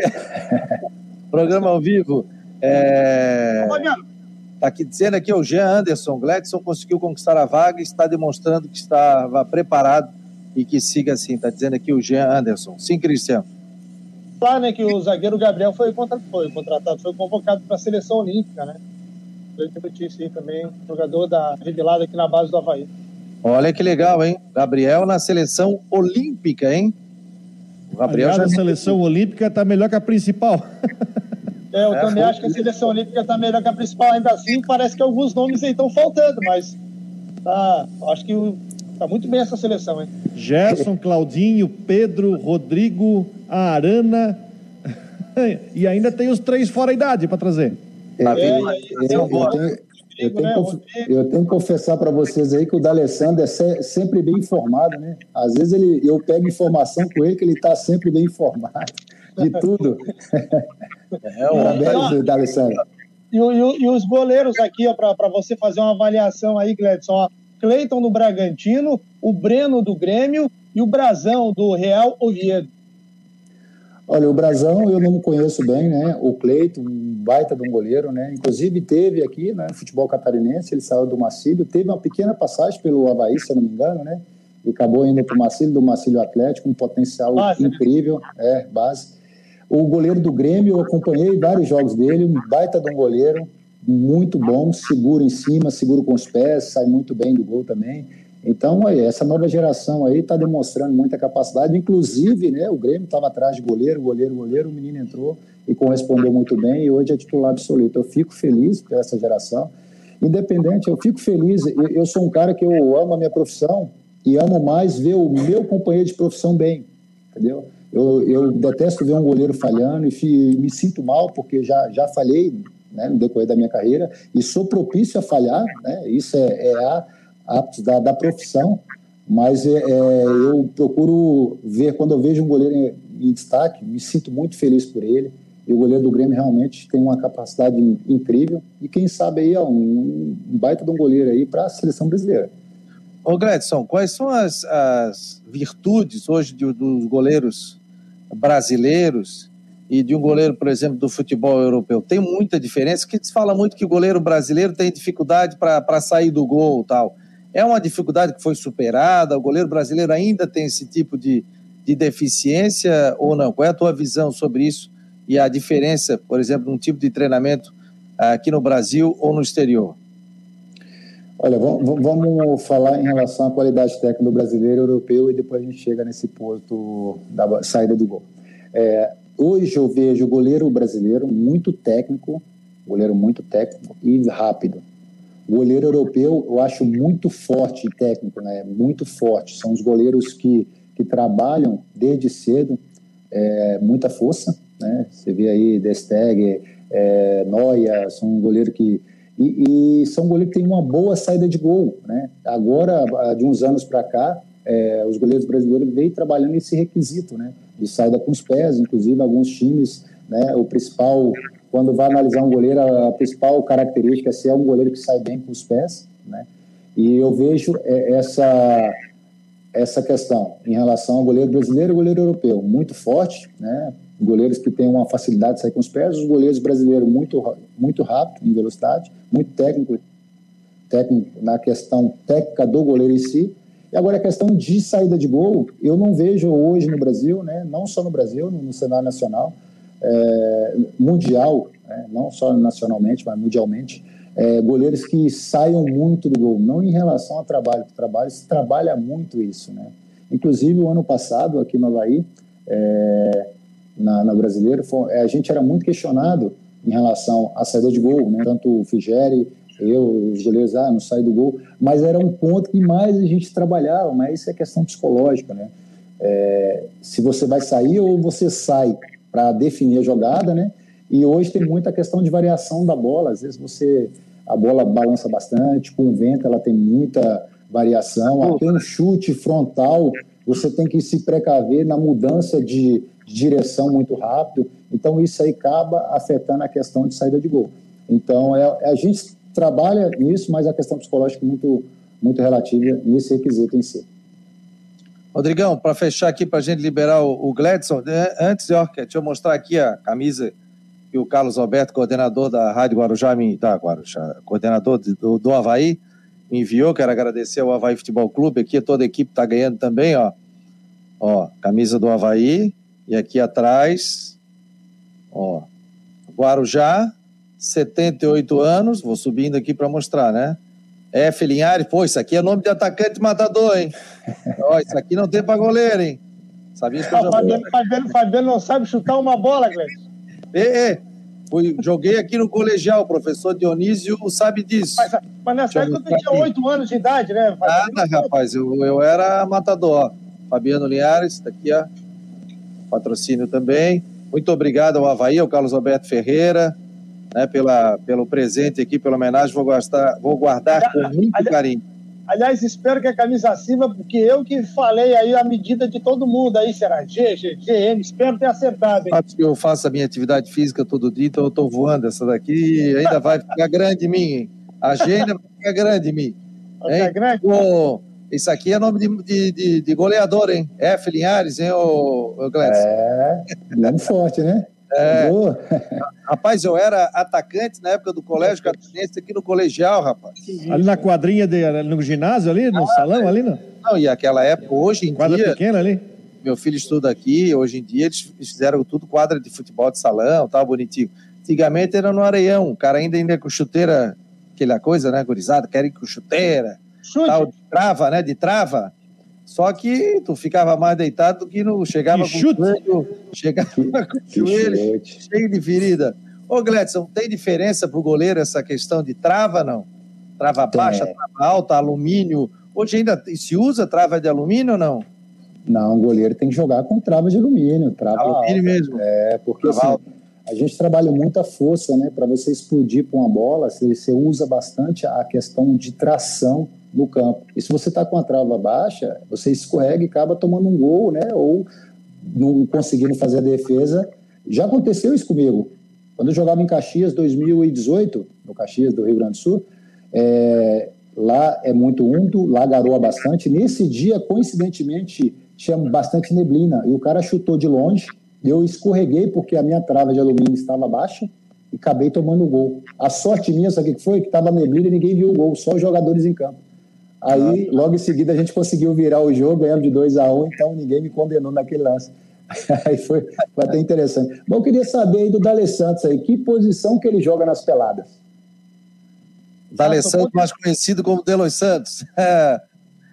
Programa ao vivo. É... Está aqui dizendo aqui o Jean Anderson. Gladson conseguiu conquistar a vaga e está demonstrando que estava preparado e que siga assim. Está dizendo aqui o Jean Anderson. Sim, Cristiano. Claro, né, que o zagueiro Gabriel foi contratado, foi, contratado, foi convocado para a seleção olímpica, né? Aí também, jogador da revelada aqui na base do Havaí. Olha que legal, hein? Gabriel na seleção olímpica, hein? O Gabriel Aliás, já... a seleção olímpica está melhor que a principal. É, eu é, também acho que a seleção olímpica está melhor que a principal. Ainda assim, parece que alguns nomes aí estão faltando, mas tá, acho que está muito bem essa seleção, hein? Gerson, Claudinho, Pedro, Rodrigo, Arana. e ainda tem os três fora idade para trazer. É, é, eu, tenho, eu tenho que confessar para vocês aí que o D'Alessandro é sempre bem informado, né? Às vezes ele, eu pego informação com ele que ele está sempre bem informado de tudo. É, Parabéns, D'Alessandro. E, e, e, os goleiros aqui, para você fazer uma avaliação aí, Gledson, Cleiton do Bragantino, o Breno do Grêmio e o Brazão do Real Oviedo. Olha, o Brasão eu não conheço bem, né? O Cleito, um baita de um goleiro, né? Inclusive teve aqui, né? Futebol catarinense, ele saiu do Marcílio, teve uma pequena passagem pelo Havaí, se eu não me engano, né? E acabou indo para o Marcílio, do Marcílio Atlético, um potencial base, né? incrível, né? é, base. O goleiro do Grêmio, eu acompanhei vários jogos dele, um baita de um goleiro, muito bom, seguro em cima, seguro com os pés, sai muito bem do gol também. Então, essa nova geração aí está demonstrando muita capacidade. Inclusive, né, o Grêmio estava atrás de goleiro, goleiro, goleiro, o menino entrou e correspondeu muito bem e hoje é titular absoluto. Eu fico feliz por essa geração. Independente, eu fico feliz. Eu, eu sou um cara que eu amo a minha profissão e amo mais ver o meu companheiro de profissão bem, entendeu? Eu, eu detesto ver um goleiro falhando e me sinto mal porque já, já falhei né, no decorrer da minha carreira e sou propício a falhar, né? Isso é, é a aptos da, da profissão, mas é, é, eu procuro ver, quando eu vejo um goleiro em, em, destaque, me sinto muito feliz por ele. E o goleiro do Grêmio realmente tem uma capacidade incrível. E quem sabe aí, ó, um, um baita de um goleiro aí para a seleção brasileira. Ô Gledson, quais são as, as virtudes hoje de, dos goleiros brasileiros e de um goleiro, por exemplo, do futebol europeu? Tem muita diferença, que se fala muito que o goleiro brasileiro tem dificuldade para sair do gol tal. É uma dificuldade que foi superada? O goleiro brasileiro ainda tem esse tipo de, de deficiência ou não? Qual é a tua visão sobre isso e a diferença, por exemplo, num tipo de treinamento aqui no Brasil ou no exterior? Olha, vamos falar em relação à qualidade técnica do brasileiro europeu e depois a gente chega nesse ponto da saída do gol. É, hoje eu vejo o goleiro brasileiro muito técnico, goleiro muito técnico e rápido. O goleiro europeu eu acho muito forte e técnico, né? Muito forte. São os goleiros que, que trabalham desde cedo, é, muita força, né? Você vê aí Desteg, é, Noia, são um goleiro que e, e, são goleiros que têm uma boa saída de gol, né? Agora, de uns anos para cá, é, os goleiros brasileiros vêm trabalhando esse requisito, né? De saída com os pés, inclusive alguns times, né? O principal quando vai analisar um goleiro, a principal característica é ser um goleiro que sai bem com os pés, né? E eu vejo é, essa essa questão em relação ao goleiro brasileiro e goleiro europeu, muito forte, né? Goleiros que têm uma facilidade de sair com os pés, os goleiros brasileiros muito muito rápido em velocidade, muito técnico, técnico na questão técnica do goleiro em si. E agora a questão de saída de gol, eu não vejo hoje no Brasil, né? Não só no Brasil, no cenário nacional, é, mundial, né, não só nacionalmente, mas mundialmente, é, goleiros que saiam muito do gol, não em relação ao trabalho, o trabalho se trabalha muito isso, né? Inclusive, o ano passado, aqui no Havaí, é, na, na Brasileiro, foi, a gente era muito questionado em relação à saída de gol, né? Tanto o Figeri, eu, os goleiros, ah, não sai do gol, mas era um ponto que mais a gente trabalhava, mas isso é questão psicológica, né? É, se você vai sair ou você sai, para definir a jogada, né? E hoje tem muita questão de variação da bola. Às vezes você a bola balança bastante, com o vento ela tem muita variação. Até um chute frontal, você tem que se precaver na mudança de, de direção muito rápido. Então isso aí acaba afetando a questão de saída de gol. Então é, a gente trabalha nisso, mas a questão psicológica é muito muito relativa nesse requisito em si. Rodrigão, para fechar aqui, para a gente liberar o, o Gladson, né, antes, ó, deixa eu mostrar aqui a camisa que o Carlos Alberto, coordenador da Rádio Guarujá, me, da Guarujá, coordenador do, do Havaí, me enviou. Quero agradecer ao Havaí Futebol Clube. Aqui toda a equipe está ganhando também, ó. Ó, camisa do Havaí. E aqui atrás, ó, Guarujá, 78 anos. Vou subindo aqui para mostrar, né? F. Linhares, pô, isso aqui é nome de atacante matador, hein? Ó, isso aqui não tem pra goleiro, hein? Sabia isso que eu já Fabiano, Fabiano, Fabiano não sabe chutar uma bola, Gleice. É, é. Fui, joguei aqui no colegial, o professor Dionísio sabe disso. Mas, mas nessa época tu tinha oito anos de idade, né? Nada, rapaz, eu, eu era matador. Fabiano Linhares, tá aqui, ó. Patrocínio também. Muito obrigado ao Havaí, ao Carlos Alberto Ferreira, né, pela, pelo presente aqui, pela homenagem, vou, gastar, vou guardar com muito aliás, carinho. Aliás, espero que a camisa sirva, porque eu que falei aí a medida de todo mundo aí, será G, G, GM, espero ter acertado. Hein? Eu faço a minha atividade física todo dia, então eu estou voando essa daqui ainda vai ficar grande em mim. Hein? A G ainda vai ficar grande em mim. Vai ficar grande? Isso aqui é nome de, de, de, de goleador, hein? F. Linhares, hein, ô, ô Glécio? É, nome forte, né? É. Rapaz, eu era atacante na época do colégio catarinense aqui no colegial, rapaz. Ali na quadrinha, de, no ginásio ali, no ah, salão ali, não? Não, e aquela época, hoje em Quadra dia... Quadra pequena ali? Meu filho estuda aqui, hoje em dia eles fizeram tudo quadra de futebol de salão, tal, bonitinho. Antigamente era no areião, o cara ainda, ainda com chuteira, aquela coisa, né, gurizada, querem com chuteira, Chute. tal, de trava, né, de trava. Só que tu ficava mais deitado do que não chegava que com o joelho, chegava com o joelho cheio de ferida. Ô, Gledson, tem diferença para o goleiro essa questão de trava, não? Trava baixa, trava alta, alumínio. Hoje ainda se usa trava de alumínio ou não? Não, o goleiro tem que jogar com trava de alumínio. Trava alumínio alta. mesmo. É, porque assim, a gente trabalha muita força, né? Para você explodir com uma bola, você, você usa bastante a questão de tração no campo. E se você está com a trava baixa, você escorrega e acaba tomando um gol, né? Ou não conseguindo fazer a defesa. Já aconteceu isso comigo. Quando eu jogava em Caxias 2018, no Caxias do Rio Grande do Sul, é, lá é muito úmido, lá garoa bastante. Nesse dia, coincidentemente, tinha bastante neblina e o cara chutou de longe. Eu escorreguei porque a minha trava de alumínio estava baixa e acabei tomando o gol. A sorte minha, sabe o que foi? Que estava neblina e ninguém viu o gol, só os jogadores em campo. Aí, logo em seguida, a gente conseguiu virar o jogo, ganhando de 2 a 1 um, então ninguém me condenou naquele lance. Aí foi, foi até interessante. Bom, eu queria saber aí do Dale Santos aí, que posição que ele joga nas peladas? Dale Santos, mais conhecido como Delos Santos.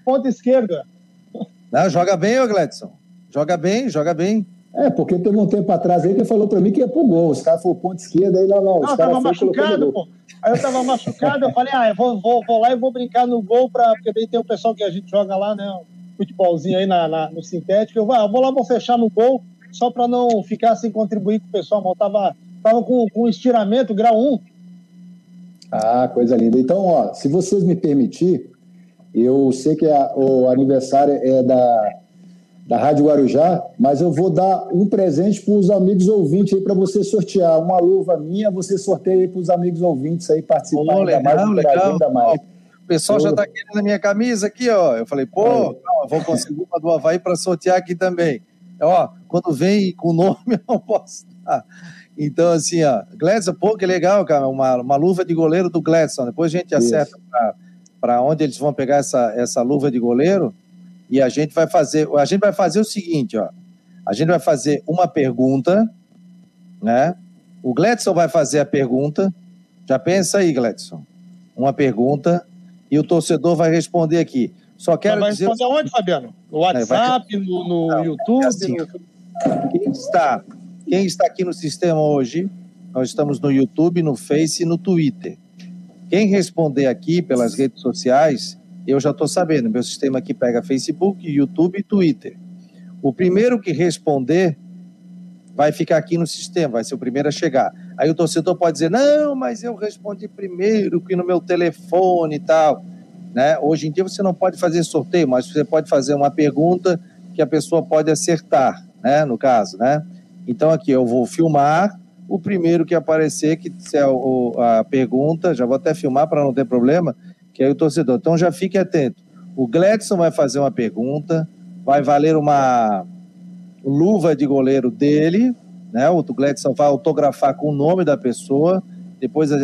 Ponta esquerda. Não, joga bem, ô Gledson. Joga bem, joga bem. É, porque teve um tempo atrás aí que falou pra mim que ia pro gol. Os caras foram ponto esquerda, aí não, não. Não, tava machucado, pô. Aí eu tava machucado, eu falei, ah, eu vou, vou, vou lá e vou brincar no gol, pra, porque daí tem o pessoal que a gente joga lá, né? Um futebolzinho aí na, na no sintético. Eu, ah, vou lá, vou fechar no gol, só pra não ficar sem contribuir com o pessoal. Mas eu tava, tava com, com estiramento, grau 1. Ah, coisa linda. Então, ó, se vocês me permitirem, eu sei que a, o aniversário é da da Rádio Guarujá, mas eu vou dar um presente para os amigos ouvintes aí para você sortear. Uma luva minha, você sorteia aí para os amigos ouvintes aí participarem oh, legal, mais, legal. Ainda mais. o pessoal eu... já está querendo a minha camisa aqui, ó. Eu falei, pô, é. não, vou conseguir uma do Havaí para sortear aqui também. Ó, quando vem com o nome, eu não posso dar. Então, assim, ó, Gledson, pô, que legal, cara, uma, uma luva de goleiro do Gledson. Depois a gente acerta para onde eles vão pegar essa, essa luva de goleiro. E a gente vai fazer, a gente vai fazer o seguinte, ó. A gente vai fazer uma pergunta, né? O Gledson vai fazer a pergunta. Já pensa aí, Gledson. Uma pergunta e o torcedor vai responder aqui. Só quero vai dizer. Responder onde, Fabiano? No WhatsApp, vai... no, no Não, YouTube? É assim. Quem está, quem está aqui no sistema hoje, nós estamos no YouTube, no Face e no Twitter. Quem responder aqui pelas redes sociais, eu já estou sabendo, meu sistema aqui pega Facebook, YouTube e Twitter. O primeiro que responder vai ficar aqui no sistema, vai ser o primeiro a chegar. Aí o torcedor pode dizer: não, mas eu respondi primeiro, que no meu telefone e tal. Né? Hoje em dia você não pode fazer sorteio, mas você pode fazer uma pergunta que a pessoa pode acertar, né? no caso. Né? Então aqui eu vou filmar o primeiro que aparecer, que é a pergunta, já vou até filmar para não ter problema, que é o torcedor. Então já fique atento. O Gledson vai fazer uma pergunta, vai valer uma luva de goleiro dele, né? O Gledson vai autografar com o nome da pessoa, depois é,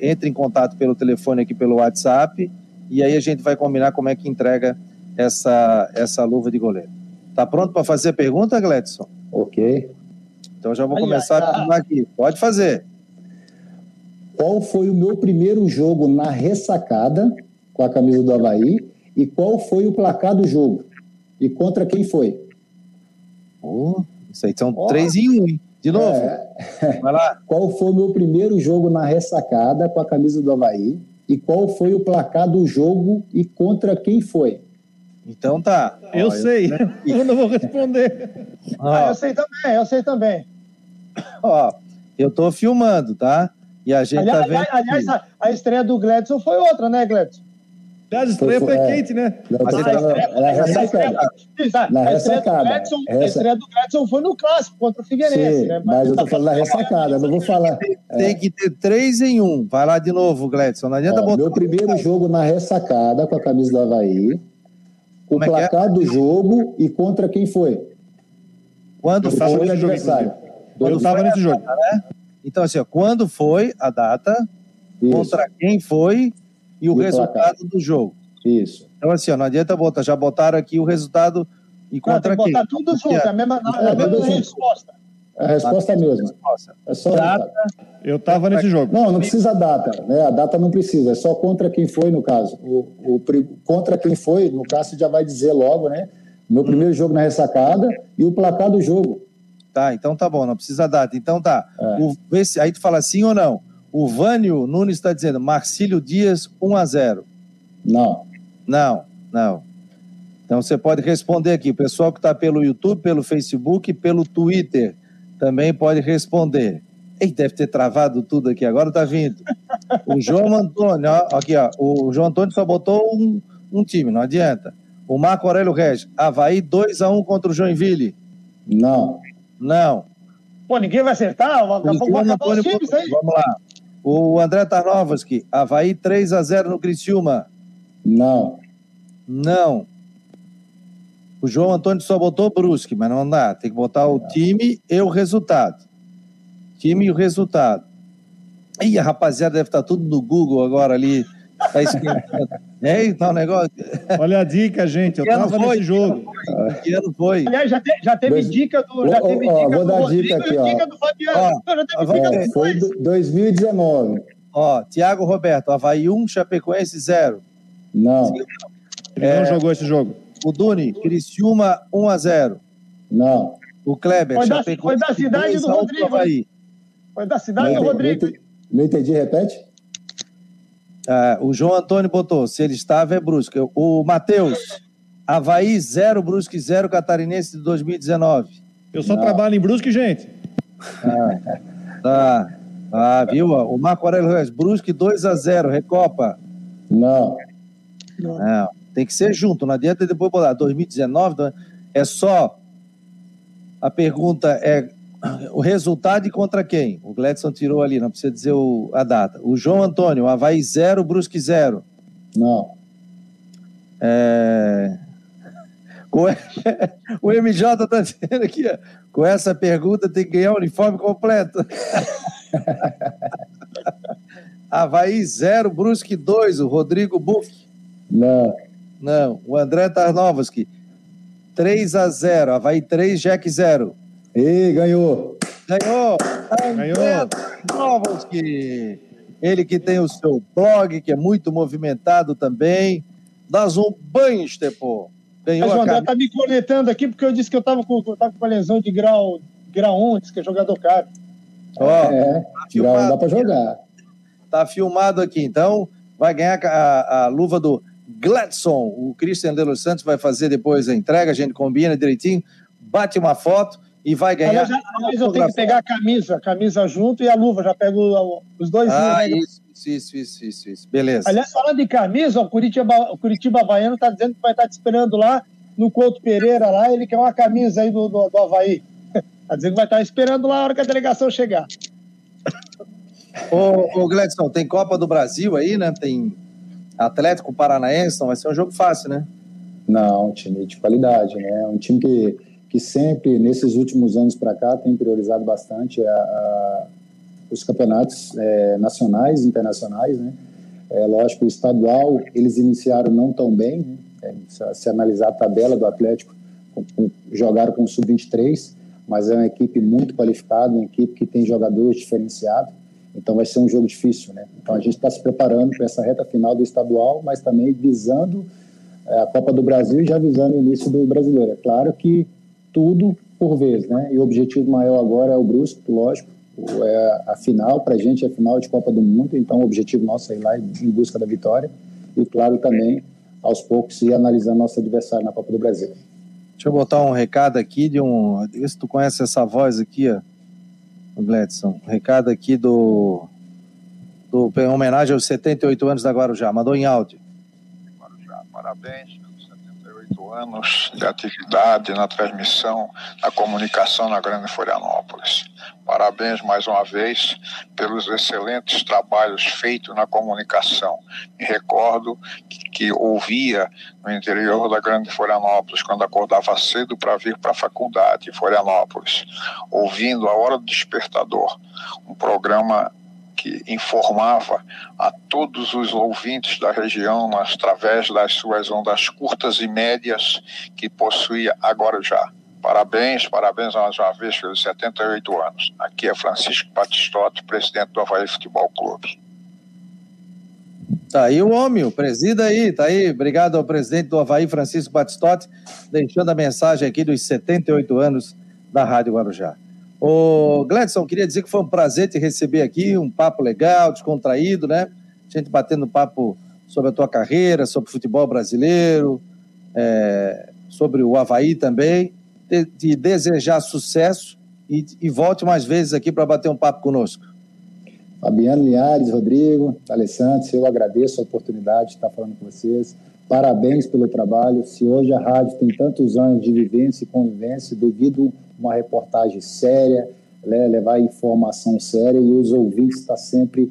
é, entra em contato pelo telefone aqui pelo WhatsApp e aí a gente vai combinar como é que entrega essa, essa luva de goleiro. Tá pronto para fazer a pergunta, Gledson? Ok. Então já vou começar a filmar aqui. Pode fazer qual foi o meu primeiro jogo na ressacada com a camisa do Havaí e qual foi o placar do jogo e contra quem foi. Oh, isso aí são oh. três em um, hein? De novo. É... Vai lá. Qual foi o meu primeiro jogo na ressacada com a camisa do Havaí e qual foi o placar do jogo e contra quem foi? Então tá. Eu Ó, sei, eu, eu não vou responder. Ah, eu sei também, eu sei também. Ó, eu tô filmando, tá? E a gente aliás, tá vendo. Aliás, a, a, estreia do Gledson foi outra, né, Gledson? Aliás, a estreia foi, foi quente, né? Mas a, estreia, ressacada. Na ressacada. A estreia do Gledson foi no clássico contra o Figueirense, Sim, né? Mas, mas eu tô falando da ressacada, não vou falar. Tem, que ter três em um. Vai lá de novo, Gledson. Não adianta botar. Meu primeiro jogo na ressacada com a camisa do Havaí o é é? placar é? do jogo e contra quem foi. Quando foi o adversário. Eu estava nesse jogo. Né? Então, assim, ó, quando foi a data, Isso. contra quem foi e o e resultado placar. do jogo. Isso. Então, assim, ó, não adianta botar, já botaram aqui o resultado e contra não, tem que botar quem? tudo junto, é a mesma, é, a mesma resposta. A resposta é a mesma. É só data. Eu estava nesse jogo. Não, não precisa a data, né? A data não precisa, é só contra quem foi, no caso. O, o contra quem foi, no caso, já vai dizer logo, né? Meu primeiro jogo na ressacada e o placar do jogo. Tá, então tá bom, não precisa data. Então tá. É. O, esse, aí tu fala sim ou não. O Vânio Nunes está dizendo Marcílio Dias 1 a 0 Não. Não, não. Então você pode responder aqui. O pessoal que está pelo YouTube, pelo Facebook, pelo Twitter também pode responder. Ei, deve ter travado tudo aqui, agora está vindo. O João Antônio, ó, aqui, ó, o João Antônio só botou um, um time, não adianta. O Marco Aurélio Regis, Havaí 2x1 contra o Joinville. Não. Não. Pô, ninguém vai acertar? Vamos, Antônio, times aí. Vamos lá. O André Tarnovski, Havaí 3x0 no Criciúma. Não. Não. O João Antônio só botou Brusque, mas não dá. Tem que botar o time e o resultado. Time e o resultado. Ih, a rapaziada deve estar tudo no Google agora ali. Tá esquentando. é, então o negócio. Olha a dica, gente. Eu estava nesse jogo. Que ano foi? Aliás, já, te, já teve Dois... dica do. Já teve ó, dica vou do dar Rodrigo, dica aqui, ó. Dica do Fabiano. Ó, já teve dica é, Foi 2019. Ó, Tiago Roberto, Havaí 1, Chapecoense 0. Não. Ele é, não jogou esse jogo. O Duni, Criciúma 1 a 0 Não. O Kleber, foi da, foi da cidade do Rodrigo. Aí. Foi da cidade não, do Rodrigo. Não entendi, não entendi repete? Ah, o João Antônio botou, se ele estava é Brusque. O Matheus, Havaí 0, Brusque 0, Catarinense de 2019. Eu só não. trabalho em Brusque, gente. Ah, tá. Ah, viu? O Marco Aurélio Reis, Brusque 2 a 0 Recopa. Não. Não. Tem que ser junto, não adianta depois botar 2019, é só. A pergunta é o resultado e contra quem? O Gledson tirou ali, não precisa dizer o, a data. O João Antônio, Havaí 0, Brusque 0. Não. É... O MJ está dizendo aqui, ó, com essa pergunta tem que ganhar o uniforme completo. Havaí 0, Brusque 2, o Rodrigo Buff. Não. Não. O André Tarnovski. 3 a 0. Havaí 3, Jack 0. E ganhou. Ganhou. Ganhou. Tarnovski. Ele que tem o seu blog, que é muito movimentado também. Das um banho, Estepô. Ganhou Mas o André está me conectando aqui porque eu disse que eu estava com, tava com uma lesão de grau, grau 1, disse que é jogador caro. Ó, é, tá grau dá para jogar. Tá filmado aqui, então vai ganhar a, a luva do Gladson. O Christian de Los Santos vai fazer depois a entrega, a gente combina direitinho, bate uma foto e vai ganhar. Aliás, aliás eu tenho que pegar a camisa, a camisa junto e a luva, já pego os dois ah, juntos. Isso, isso, isso, isso, isso, beleza. Aliás, falando de camisa, o Curitiba, o Curitiba Havaiano está dizendo que vai estar tá te esperando lá no Couto Pereira, lá, ele quer uma camisa aí do, do, do Havaí. Está dizendo que vai estar tá esperando lá a hora que a delegação chegar. Ô, ô Gledson, tem Copa do Brasil aí, né? Tem Atlético Paranaense, não vai ser um jogo fácil, né? Não, um time de qualidade, né? Um time que, que sempre, nesses últimos anos para cá, tem priorizado bastante a, a os campeonatos é, nacionais internacionais, né? É lógico, o estadual, eles iniciaram não tão bem, né? É, se, se, analisar a tabela do Atlético, com, com, jogaram com o Sub-23, mas é uma equipe muito qualificada, uma equipe que tem jogadores diferenciados, então vai ser um jogo difícil, né? Então a gente está se preparando para essa reta final do estadual, mas também visando é, a Copa do Brasil e já visando o início do brasileiro. É claro que tudo por vez, né? E o objetivo maior agora é o Brusque, lógico. É a final, para a gente é a final de Copa do Mundo, então o objetivo nosso é ir lá em busca da vitória. E claro também, aos poucos, ir analisando nosso adversário na Copa do Brasil. Deixa eu botar um recado aqui de um. Se tu conhece essa voz aqui, ó. Gledson. Recado aqui do, do. Em homenagem aos 78 anos da Guarujá. Mandou em áudio. Guarujá, parabéns pelos 78 anos de atividade na transmissão da comunicação na Grande Florianópolis. Parabéns mais uma vez pelos excelentes trabalhos feitos na comunicação. Me recordo que, que ouvia no interior da Grande Florianópolis, quando acordava cedo para vir para a faculdade em Florianópolis, ouvindo a hora do despertador, um programa que informava a todos os ouvintes da região através das suas ondas curtas e médias que possuía agora já. Parabéns, parabéns mais uma vez pelos 78 anos. Aqui é Francisco Batistotti, presidente do Havaí Futebol Clube. Tá aí o homem, o presida aí, tá aí. Obrigado ao presidente do Havaí, Francisco Batistotti, deixando a mensagem aqui dos 78 anos da Rádio Guarujá. Ô, Gladson, queria dizer que foi um prazer te receber aqui, um papo legal, descontraído, né? A gente batendo papo sobre a tua carreira, sobre o futebol brasileiro, é, sobre o Havaí também. De, de desejar sucesso e, e, volte mais vezes aqui para bater um papo conosco. Fabiano Linhares, Rodrigo, Alessandro, eu agradeço a oportunidade de estar falando com vocês. Parabéns pelo trabalho. Se hoje a rádio tem tantos anos de vivência e convivência devido uma reportagem séria, né, levar informação séria e os ouvintes estão tá sempre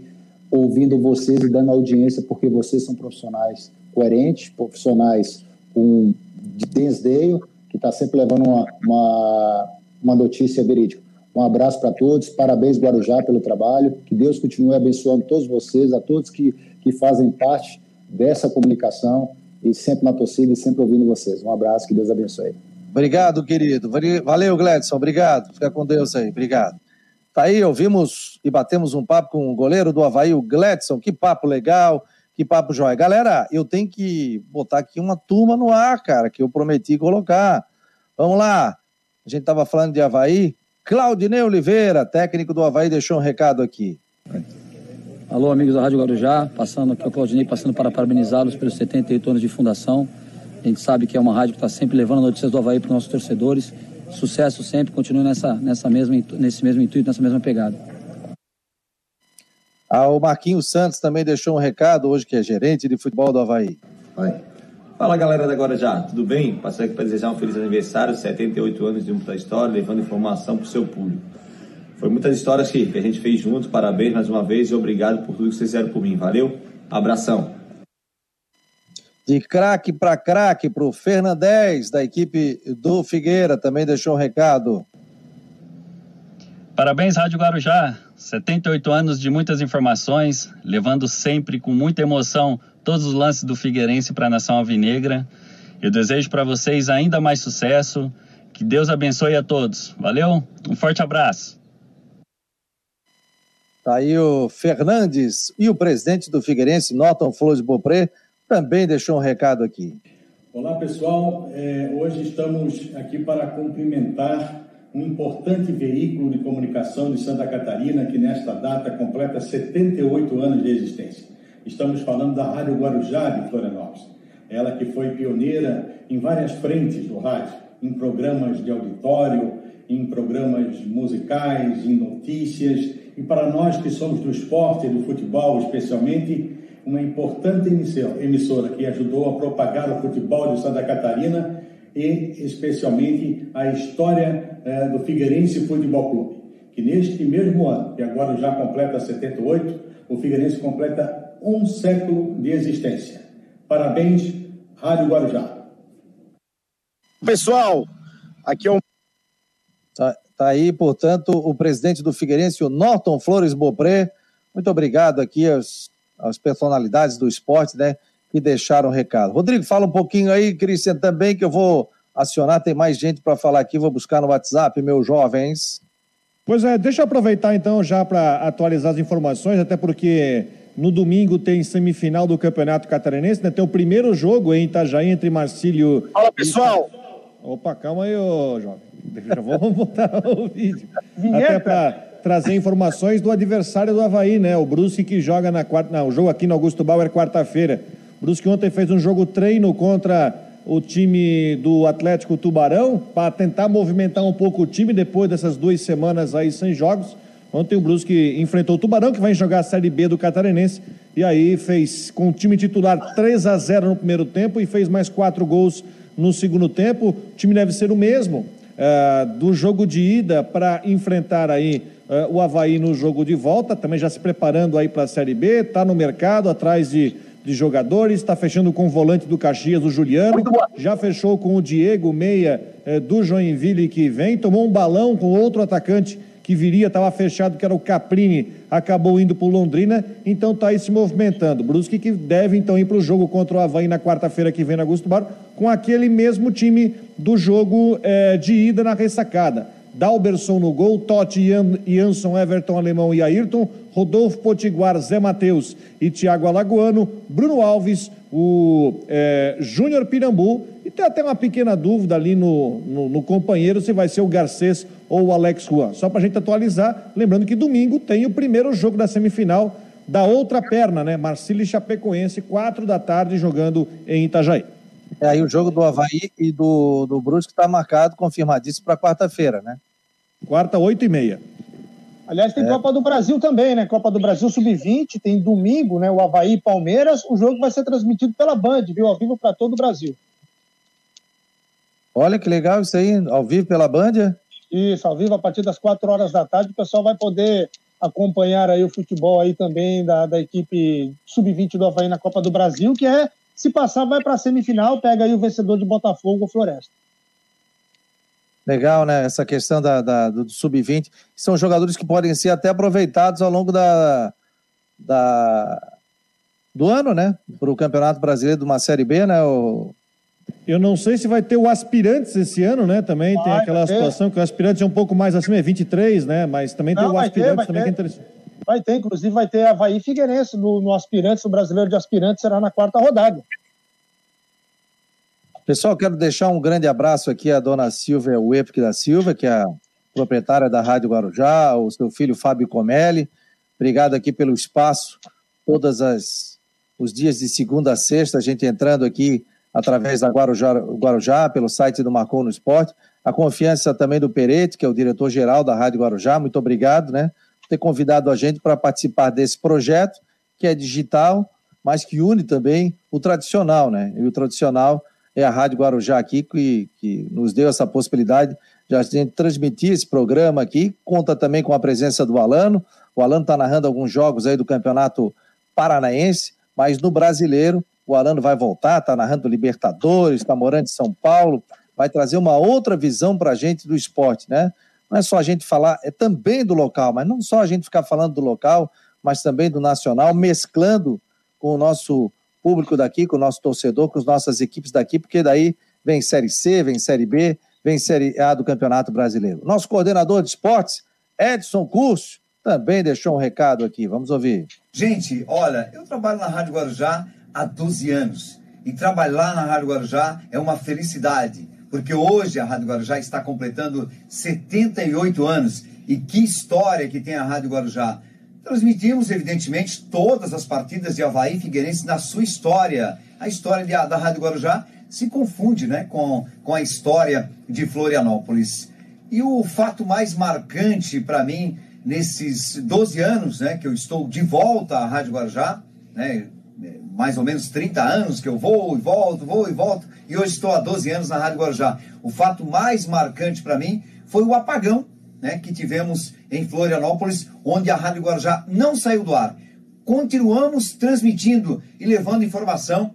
ouvindo vocês e dando audiência porque vocês são profissionais coerentes, profissionais com de desdeio, que está sempre levando uma, uma, uma notícia verídica. Um abraço para todos, parabéns Guarujá pelo trabalho, que Deus continue abençoando todos vocês, a todos que, que fazem parte dessa comunicação e sempre na torcida e sempre ouvindo vocês. Um abraço, que Deus abençoe. Obrigado, querido. Valeu, Gledson. Obrigado. Fica com Deus aí. Obrigado. Tá aí, ouvimos e batemos um papo com o goleiro do Havaí, o Gledson. Que papo legal, que papo jóia. Galera, eu tenho que botar aqui uma turma no ar, cara, que eu prometi colocar. Vamos lá. A gente estava falando de Havaí. Claudinei Oliveira, técnico do Havaí, deixou um recado aqui. Alô, amigos da Rádio Guarujá, passando aqui o Claudinei, passando para parabenizá-los pelos 78 anos de fundação. A gente sabe que é uma rádio que está sempre levando notícias do Havaí para os nossos torcedores. Sucesso sempre, continue nessa, nessa mesma, nesse mesmo intuito, nessa mesma pegada. Ah, o Marquinhos Santos também deixou um recado hoje, que é gerente de futebol do Havaí. Vai. Fala galera da Guarujá, tudo bem? Passei aqui para desejar um feliz aniversário, 78 anos de muita história, levando informação para o seu público. Foi muitas histórias que, que a gente fez juntos, parabéns mais uma vez e obrigado por tudo que vocês fizeram por mim, valeu? Abração! De craque para craque para o Fernandes, da equipe do Figueira, também deixou um recado. Parabéns, Rádio Guarujá. 78 anos de muitas informações, levando sempre com muita emoção todos os lances do Figueirense para a nação alvinegra. Eu desejo para vocês ainda mais sucesso. Que Deus abençoe a todos. Valeu? Um forte abraço. Tá aí o Fernandes e o presidente do Figueirense, Norton Flores Beaupré, também deixou um recado aqui. Olá, pessoal. É, hoje estamos aqui para cumprimentar um importante veículo de comunicação de Santa Catarina, que nesta data completa 78 anos de existência. Estamos falando da Rádio Guarujá de Florianópolis. Ela que foi pioneira em várias frentes do rádio, em programas de auditório, em programas musicais, em notícias. E para nós que somos do esporte do futebol, especialmente, uma importante emissora que ajudou a propagar o futebol de Santa Catarina e especialmente a história eh, do Figueirense Futebol Clube, que neste mesmo ano, que agora já completa 78, o Figueirense completa um século de existência. Parabéns, Rádio Guarujá. Pessoal, aqui é o Tá, tá, aí, portanto, o presidente do Figueirense, o Norton Flores Bopré. Muito obrigado aqui aos as personalidades do esporte, né, que deixaram recado. Rodrigo, fala um pouquinho aí, Cristian, também, que eu vou acionar, tem mais gente para falar aqui, vou buscar no WhatsApp, meus jovens. Pois é, deixa eu aproveitar então já para atualizar as informações, até porque no domingo tem semifinal do Campeonato Catarinense, né? Tem o primeiro jogo em Itajaí entre Marcílio. Fala pessoal! E... Opa, calma aí, ô jovem. Já vamos botar o vídeo. Até para trazer informações do adversário do Havaí, né? O Brusque que joga na quarta. Não, o jogo aqui no Augusto Bauer quarta-feira. Brusque ontem fez um jogo treino contra o time do Atlético Tubarão para tentar movimentar um pouco o time depois dessas duas semanas aí sem jogos. Ontem o Brusque enfrentou o Tubarão, que vai jogar a Série B do Catarinense, e aí fez com o time titular 3 a 0 no primeiro tempo e fez mais quatro gols no segundo tempo. O time deve ser o mesmo uh, do jogo de ida para enfrentar aí uh, o Havaí no jogo de volta, também já se preparando aí para a Série B, está no mercado atrás de, de jogadores, está fechando com o volante do Caxias, o Juliano, já fechou com o Diego Meia uh, do Joinville que vem, tomou um balão com outro atacante que viria, estava fechado, que era o Caprini, acabou indo para o Londrina, então está aí se movimentando. Brusque que deve então ir para o jogo contra o Havaí na quarta-feira que vem na Augusto Bar, com aquele mesmo time do jogo eh, de ida na ressacada. Dalberson no gol, Totti, Jansson, Everton, Alemão e Ayrton, Rodolfo Potiguar, Zé Matheus e Thiago Alagoano, Bruno Alves, o é, Júnior Pirambu, e tem até uma pequena dúvida ali no, no, no, companheiro se vai ser o Garcês ou o Alex Juan. Só para a gente atualizar, lembrando que domingo tem o primeiro jogo da semifinal da outra perna, né? Marcílio e Chapecoense, quatro da tarde, jogando em Itajaí. É aí o jogo do Havaí e do, do Brusque está marcado, confirmadíssimo para quarta-feira, né? Quarta, oito e meia. Aliás, tem é. Copa do Brasil também, né? Copa do Brasil Sub-20, tem domingo, né? O Havaí e Palmeiras. O jogo vai ser transmitido pela Band, viu? Ao vivo para todo o Brasil. Olha que legal isso aí, ao vivo pela Band? É? Isso, ao vivo a partir das quatro horas da tarde. O pessoal vai poder acompanhar aí o futebol aí também da, da equipe Sub-20 do Havaí na Copa do Brasil, que é, se passar, vai para a semifinal, pega aí o vencedor de Botafogo ou Floresta. Legal, né? Essa questão da, da do sub-20. São jogadores que podem ser até aproveitados ao longo da, da do ano, né? Para o Campeonato Brasileiro de uma Série B, né? O... Eu não sei se vai ter o Aspirantes esse ano, né? Também vai, tem aquela situação que o Aspirantes é um pouco mais acima, é 23, né? Mas também não, tem o Aspirantes ter, também ter. que é interessante. Vai ter, inclusive vai ter Havaí Figueirense no, no Aspirantes, o Brasileiro de Aspirantes será na quarta rodada. Pessoal, quero deixar um grande abraço aqui à dona Silvia Wepke da Silva, que é a proprietária da Rádio Guarujá, o seu filho Fábio Comelli. Obrigado aqui pelo espaço, todas as os dias de segunda a sexta, a gente entrando aqui através da Guarujá, Guarujá pelo site do Marcou no Esporte. A confiança também do Peretti, que é o diretor-geral da Rádio Guarujá. Muito obrigado, né? Por ter convidado a gente para participar desse projeto, que é digital, mas que une também o tradicional, né? E o tradicional é a Rádio Guarujá aqui que, que nos deu essa possibilidade de a gente transmitir esse programa aqui. Conta também com a presença do Alano. O Alano está narrando alguns jogos aí do Campeonato Paranaense, mas no brasileiro o Alano vai voltar, está narrando Libertadores, está morando em São Paulo, vai trazer uma outra visão para a gente do esporte, né? Não é só a gente falar, é também do local, mas não só a gente ficar falando do local, mas também do nacional, mesclando com o nosso público daqui, com o nosso torcedor, com as nossas equipes daqui, porque daí vem Série C, vem Série B, vem Série A do Campeonato Brasileiro. Nosso coordenador de esportes, Edson Curso, também deixou um recado aqui. Vamos ouvir. Gente, olha, eu trabalho na Rádio Guarujá há 12 anos. E trabalhar na Rádio Guarujá é uma felicidade, porque hoje a Rádio Guarujá está completando 78 anos. E que história que tem a Rádio Guarujá. Transmitimos, evidentemente, todas as partidas de Havaí e Figueirense na sua história. A história de, da Rádio Guarujá se confunde né, com, com a história de Florianópolis. E o fato mais marcante para mim, nesses 12 anos né, que eu estou de volta à Rádio Guarujá, né, mais ou menos 30 anos que eu vou e volto, vou e volto, e hoje estou há 12 anos na Rádio Guarujá. O fato mais marcante para mim foi o apagão né, que tivemos em Florianópolis, onde a Rádio Guarujá não saiu do ar. Continuamos transmitindo e levando informação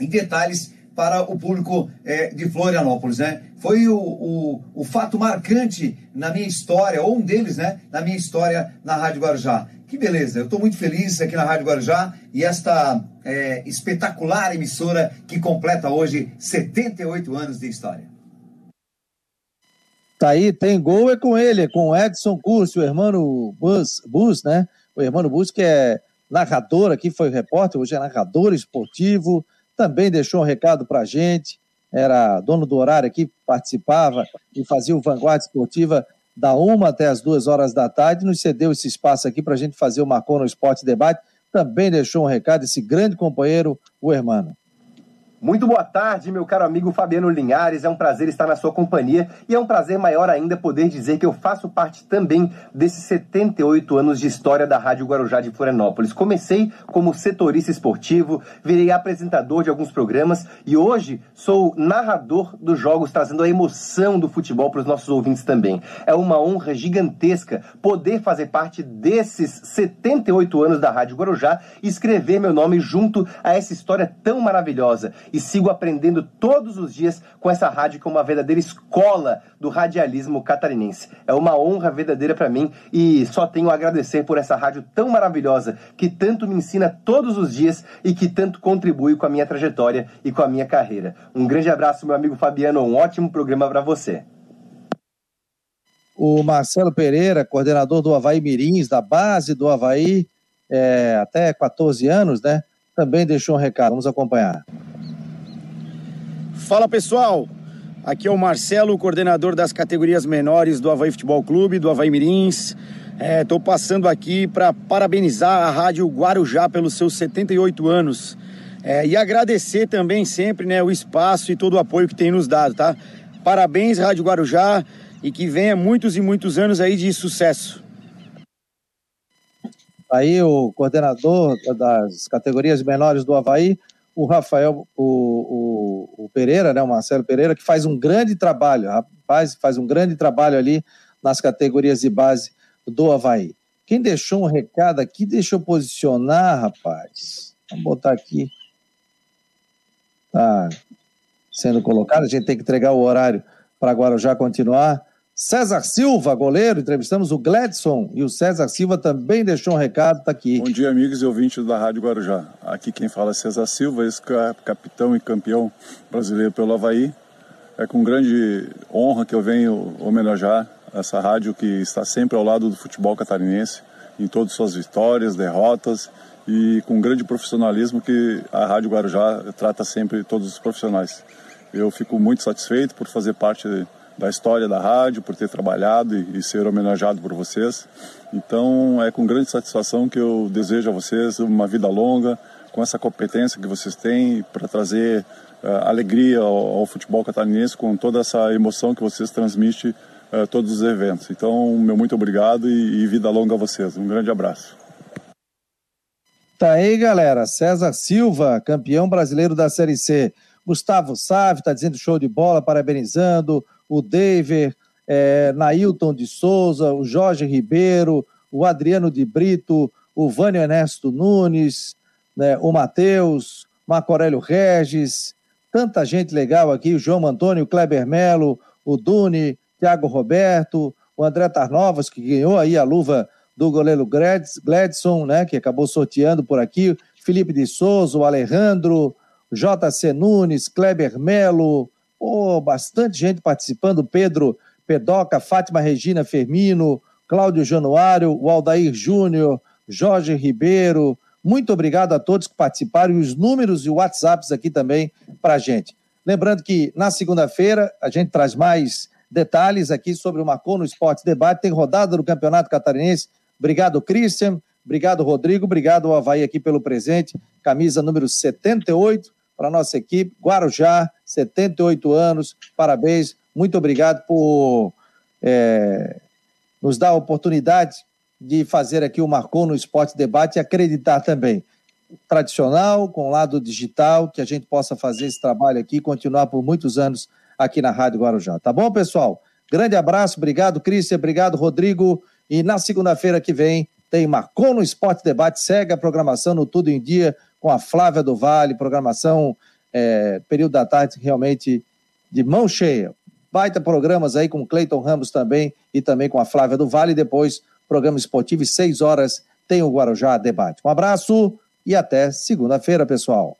em detalhes para o público é, de Florianópolis, né? Foi o, o, o, fato marcante na minha história, ou um deles, né? Na minha história na Rádio Guarujá. Que beleza, eu estou muito feliz aqui na Rádio Guarujá e esta é, espetacular emissora que completa hoje 78 anos de história. Tá aí, tem gol é com ele, é com o Edson Curso, o irmão Bus, Bus, né? O irmão Bus, que é narrador aqui, foi repórter, hoje é narrador esportivo, também deixou um recado pra gente, era dono do horário aqui, participava e fazia o Vanguarda Esportiva da uma até as duas horas da tarde, nos cedeu esse espaço aqui para a gente fazer o Marcou no Esporte Debate, também deixou um recado, esse grande companheiro, o Hermano. Muito boa tarde, meu caro amigo Fabiano Linhares. É um prazer estar na sua companhia e é um prazer maior ainda poder dizer que eu faço parte também desses 78 anos de história da Rádio Guarujá de Florianópolis. Comecei como setorista esportivo, virei apresentador de alguns programas e hoje sou narrador dos jogos, trazendo a emoção do futebol para os nossos ouvintes também. É uma honra gigantesca poder fazer parte desses 78 anos da Rádio Guarujá e escrever meu nome junto a essa história tão maravilhosa e sigo aprendendo todos os dias com essa rádio que é uma verdadeira escola do radialismo catarinense. É uma honra verdadeira para mim e só tenho a agradecer por essa rádio tão maravilhosa que tanto me ensina todos os dias e que tanto contribui com a minha trajetória e com a minha carreira. Um grande abraço, meu amigo Fabiano, um ótimo programa para você. O Marcelo Pereira, coordenador do Havaí Mirins, da base do Havaí, é, até 14 anos, né? Também deixou um recado. Vamos acompanhar. Fala pessoal, aqui é o Marcelo, coordenador das categorias menores do Havaí Futebol Clube, do Havaí Mirins. Estou é, passando aqui para parabenizar a Rádio Guarujá pelos seus 78 anos é, e agradecer também sempre né, o espaço e todo o apoio que tem nos dado, tá? Parabéns, Rádio Guarujá, e que venha muitos e muitos anos aí de sucesso. Aí o coordenador das categorias menores do Havaí, o Rafael, o, o, o, Pereira, né, o Marcelo Pereira, que faz um grande trabalho, rapaz, faz um grande trabalho ali nas categorias de base do Havaí. Quem deixou um recado aqui, deixa eu posicionar, rapaz. Vamos botar aqui. Tá sendo colocado, a gente tem que entregar o horário para Guarujá continuar. César Silva, goleiro, entrevistamos o Gladson e o César Silva também deixou um recado, está aqui. Bom dia, amigos e ouvintes da Rádio Guarujá. Aqui quem fala é César Silva, ex-capitão e campeão brasileiro pelo Havaí. É com grande honra que eu venho homenagear essa rádio que está sempre ao lado do futebol catarinense, em todas suas vitórias, derrotas e com grande profissionalismo que a Rádio Guarujá trata sempre todos os profissionais. Eu fico muito satisfeito por fazer parte da história da rádio, por ter trabalhado e, e, ser homenageado por vocês. Então é com grande satisfação que eu desejo a vocês uma vida longa, com essa competência que vocês têm para trazer uh, alegria ao, ao, futebol catarinense, com toda essa emoção que vocês transmitem uh, todos os eventos. Então, meu muito obrigado e, e vida longa a vocês. Um grande abraço. Tá aí, galera. César Silva, campeão brasileiro da Série C. Gustavo Sávio está dizendo show de bola, parabenizando o David, é, Nailton de Souza, o Jorge Ribeiro, o Adriano de Brito, o Vânio Ernesto Nunes, né, o Matheus, Marco Aurélio Regis, tanta gente legal aqui, o João Antônio, o Kleber Melo, o Duni, Thiago Roberto, o André Tarnovas, que ganhou aí a luva do goleiro Gladson, né, que acabou sorteando por aqui, Felipe de Souza, o Alejandro, JC Nunes, Kleber Melo, Oh, bastante gente participando. Pedro Pedoca, Fátima Regina Fermino, Cláudio Januário, o Aldair Júnior, Jorge Ribeiro. Muito obrigado a todos que participaram e os números e WhatsApps aqui também para a gente. Lembrando que na segunda-feira a gente traz mais detalhes aqui sobre o Marcou no Esporte Debate. Tem rodada do Campeonato Catarinense. Obrigado, Christian. Obrigado, Rodrigo. Obrigado, Havaí, aqui pelo presente. Camisa número 78 para a nossa equipe. Guarujá, 78 anos, parabéns, muito obrigado por é, nos dar a oportunidade de fazer aqui o Marcou no Esporte Debate e acreditar também. Tradicional, com o lado digital, que a gente possa fazer esse trabalho aqui e continuar por muitos anos aqui na Rádio Guarujá. Tá bom, pessoal? Grande abraço, obrigado, Cristian, obrigado, Rodrigo. E na segunda-feira que vem tem Marcou no Esporte Debate. Segue a programação no Tudo em Dia com a Flávia do Vale, programação é, período da tarde realmente de mão cheia. Baita programas aí com Cleiton Ramos também e também com a Flávia do Vale. Depois, programa esportivo, seis horas, tem o Guarujá Debate. Um abraço e até segunda-feira, pessoal.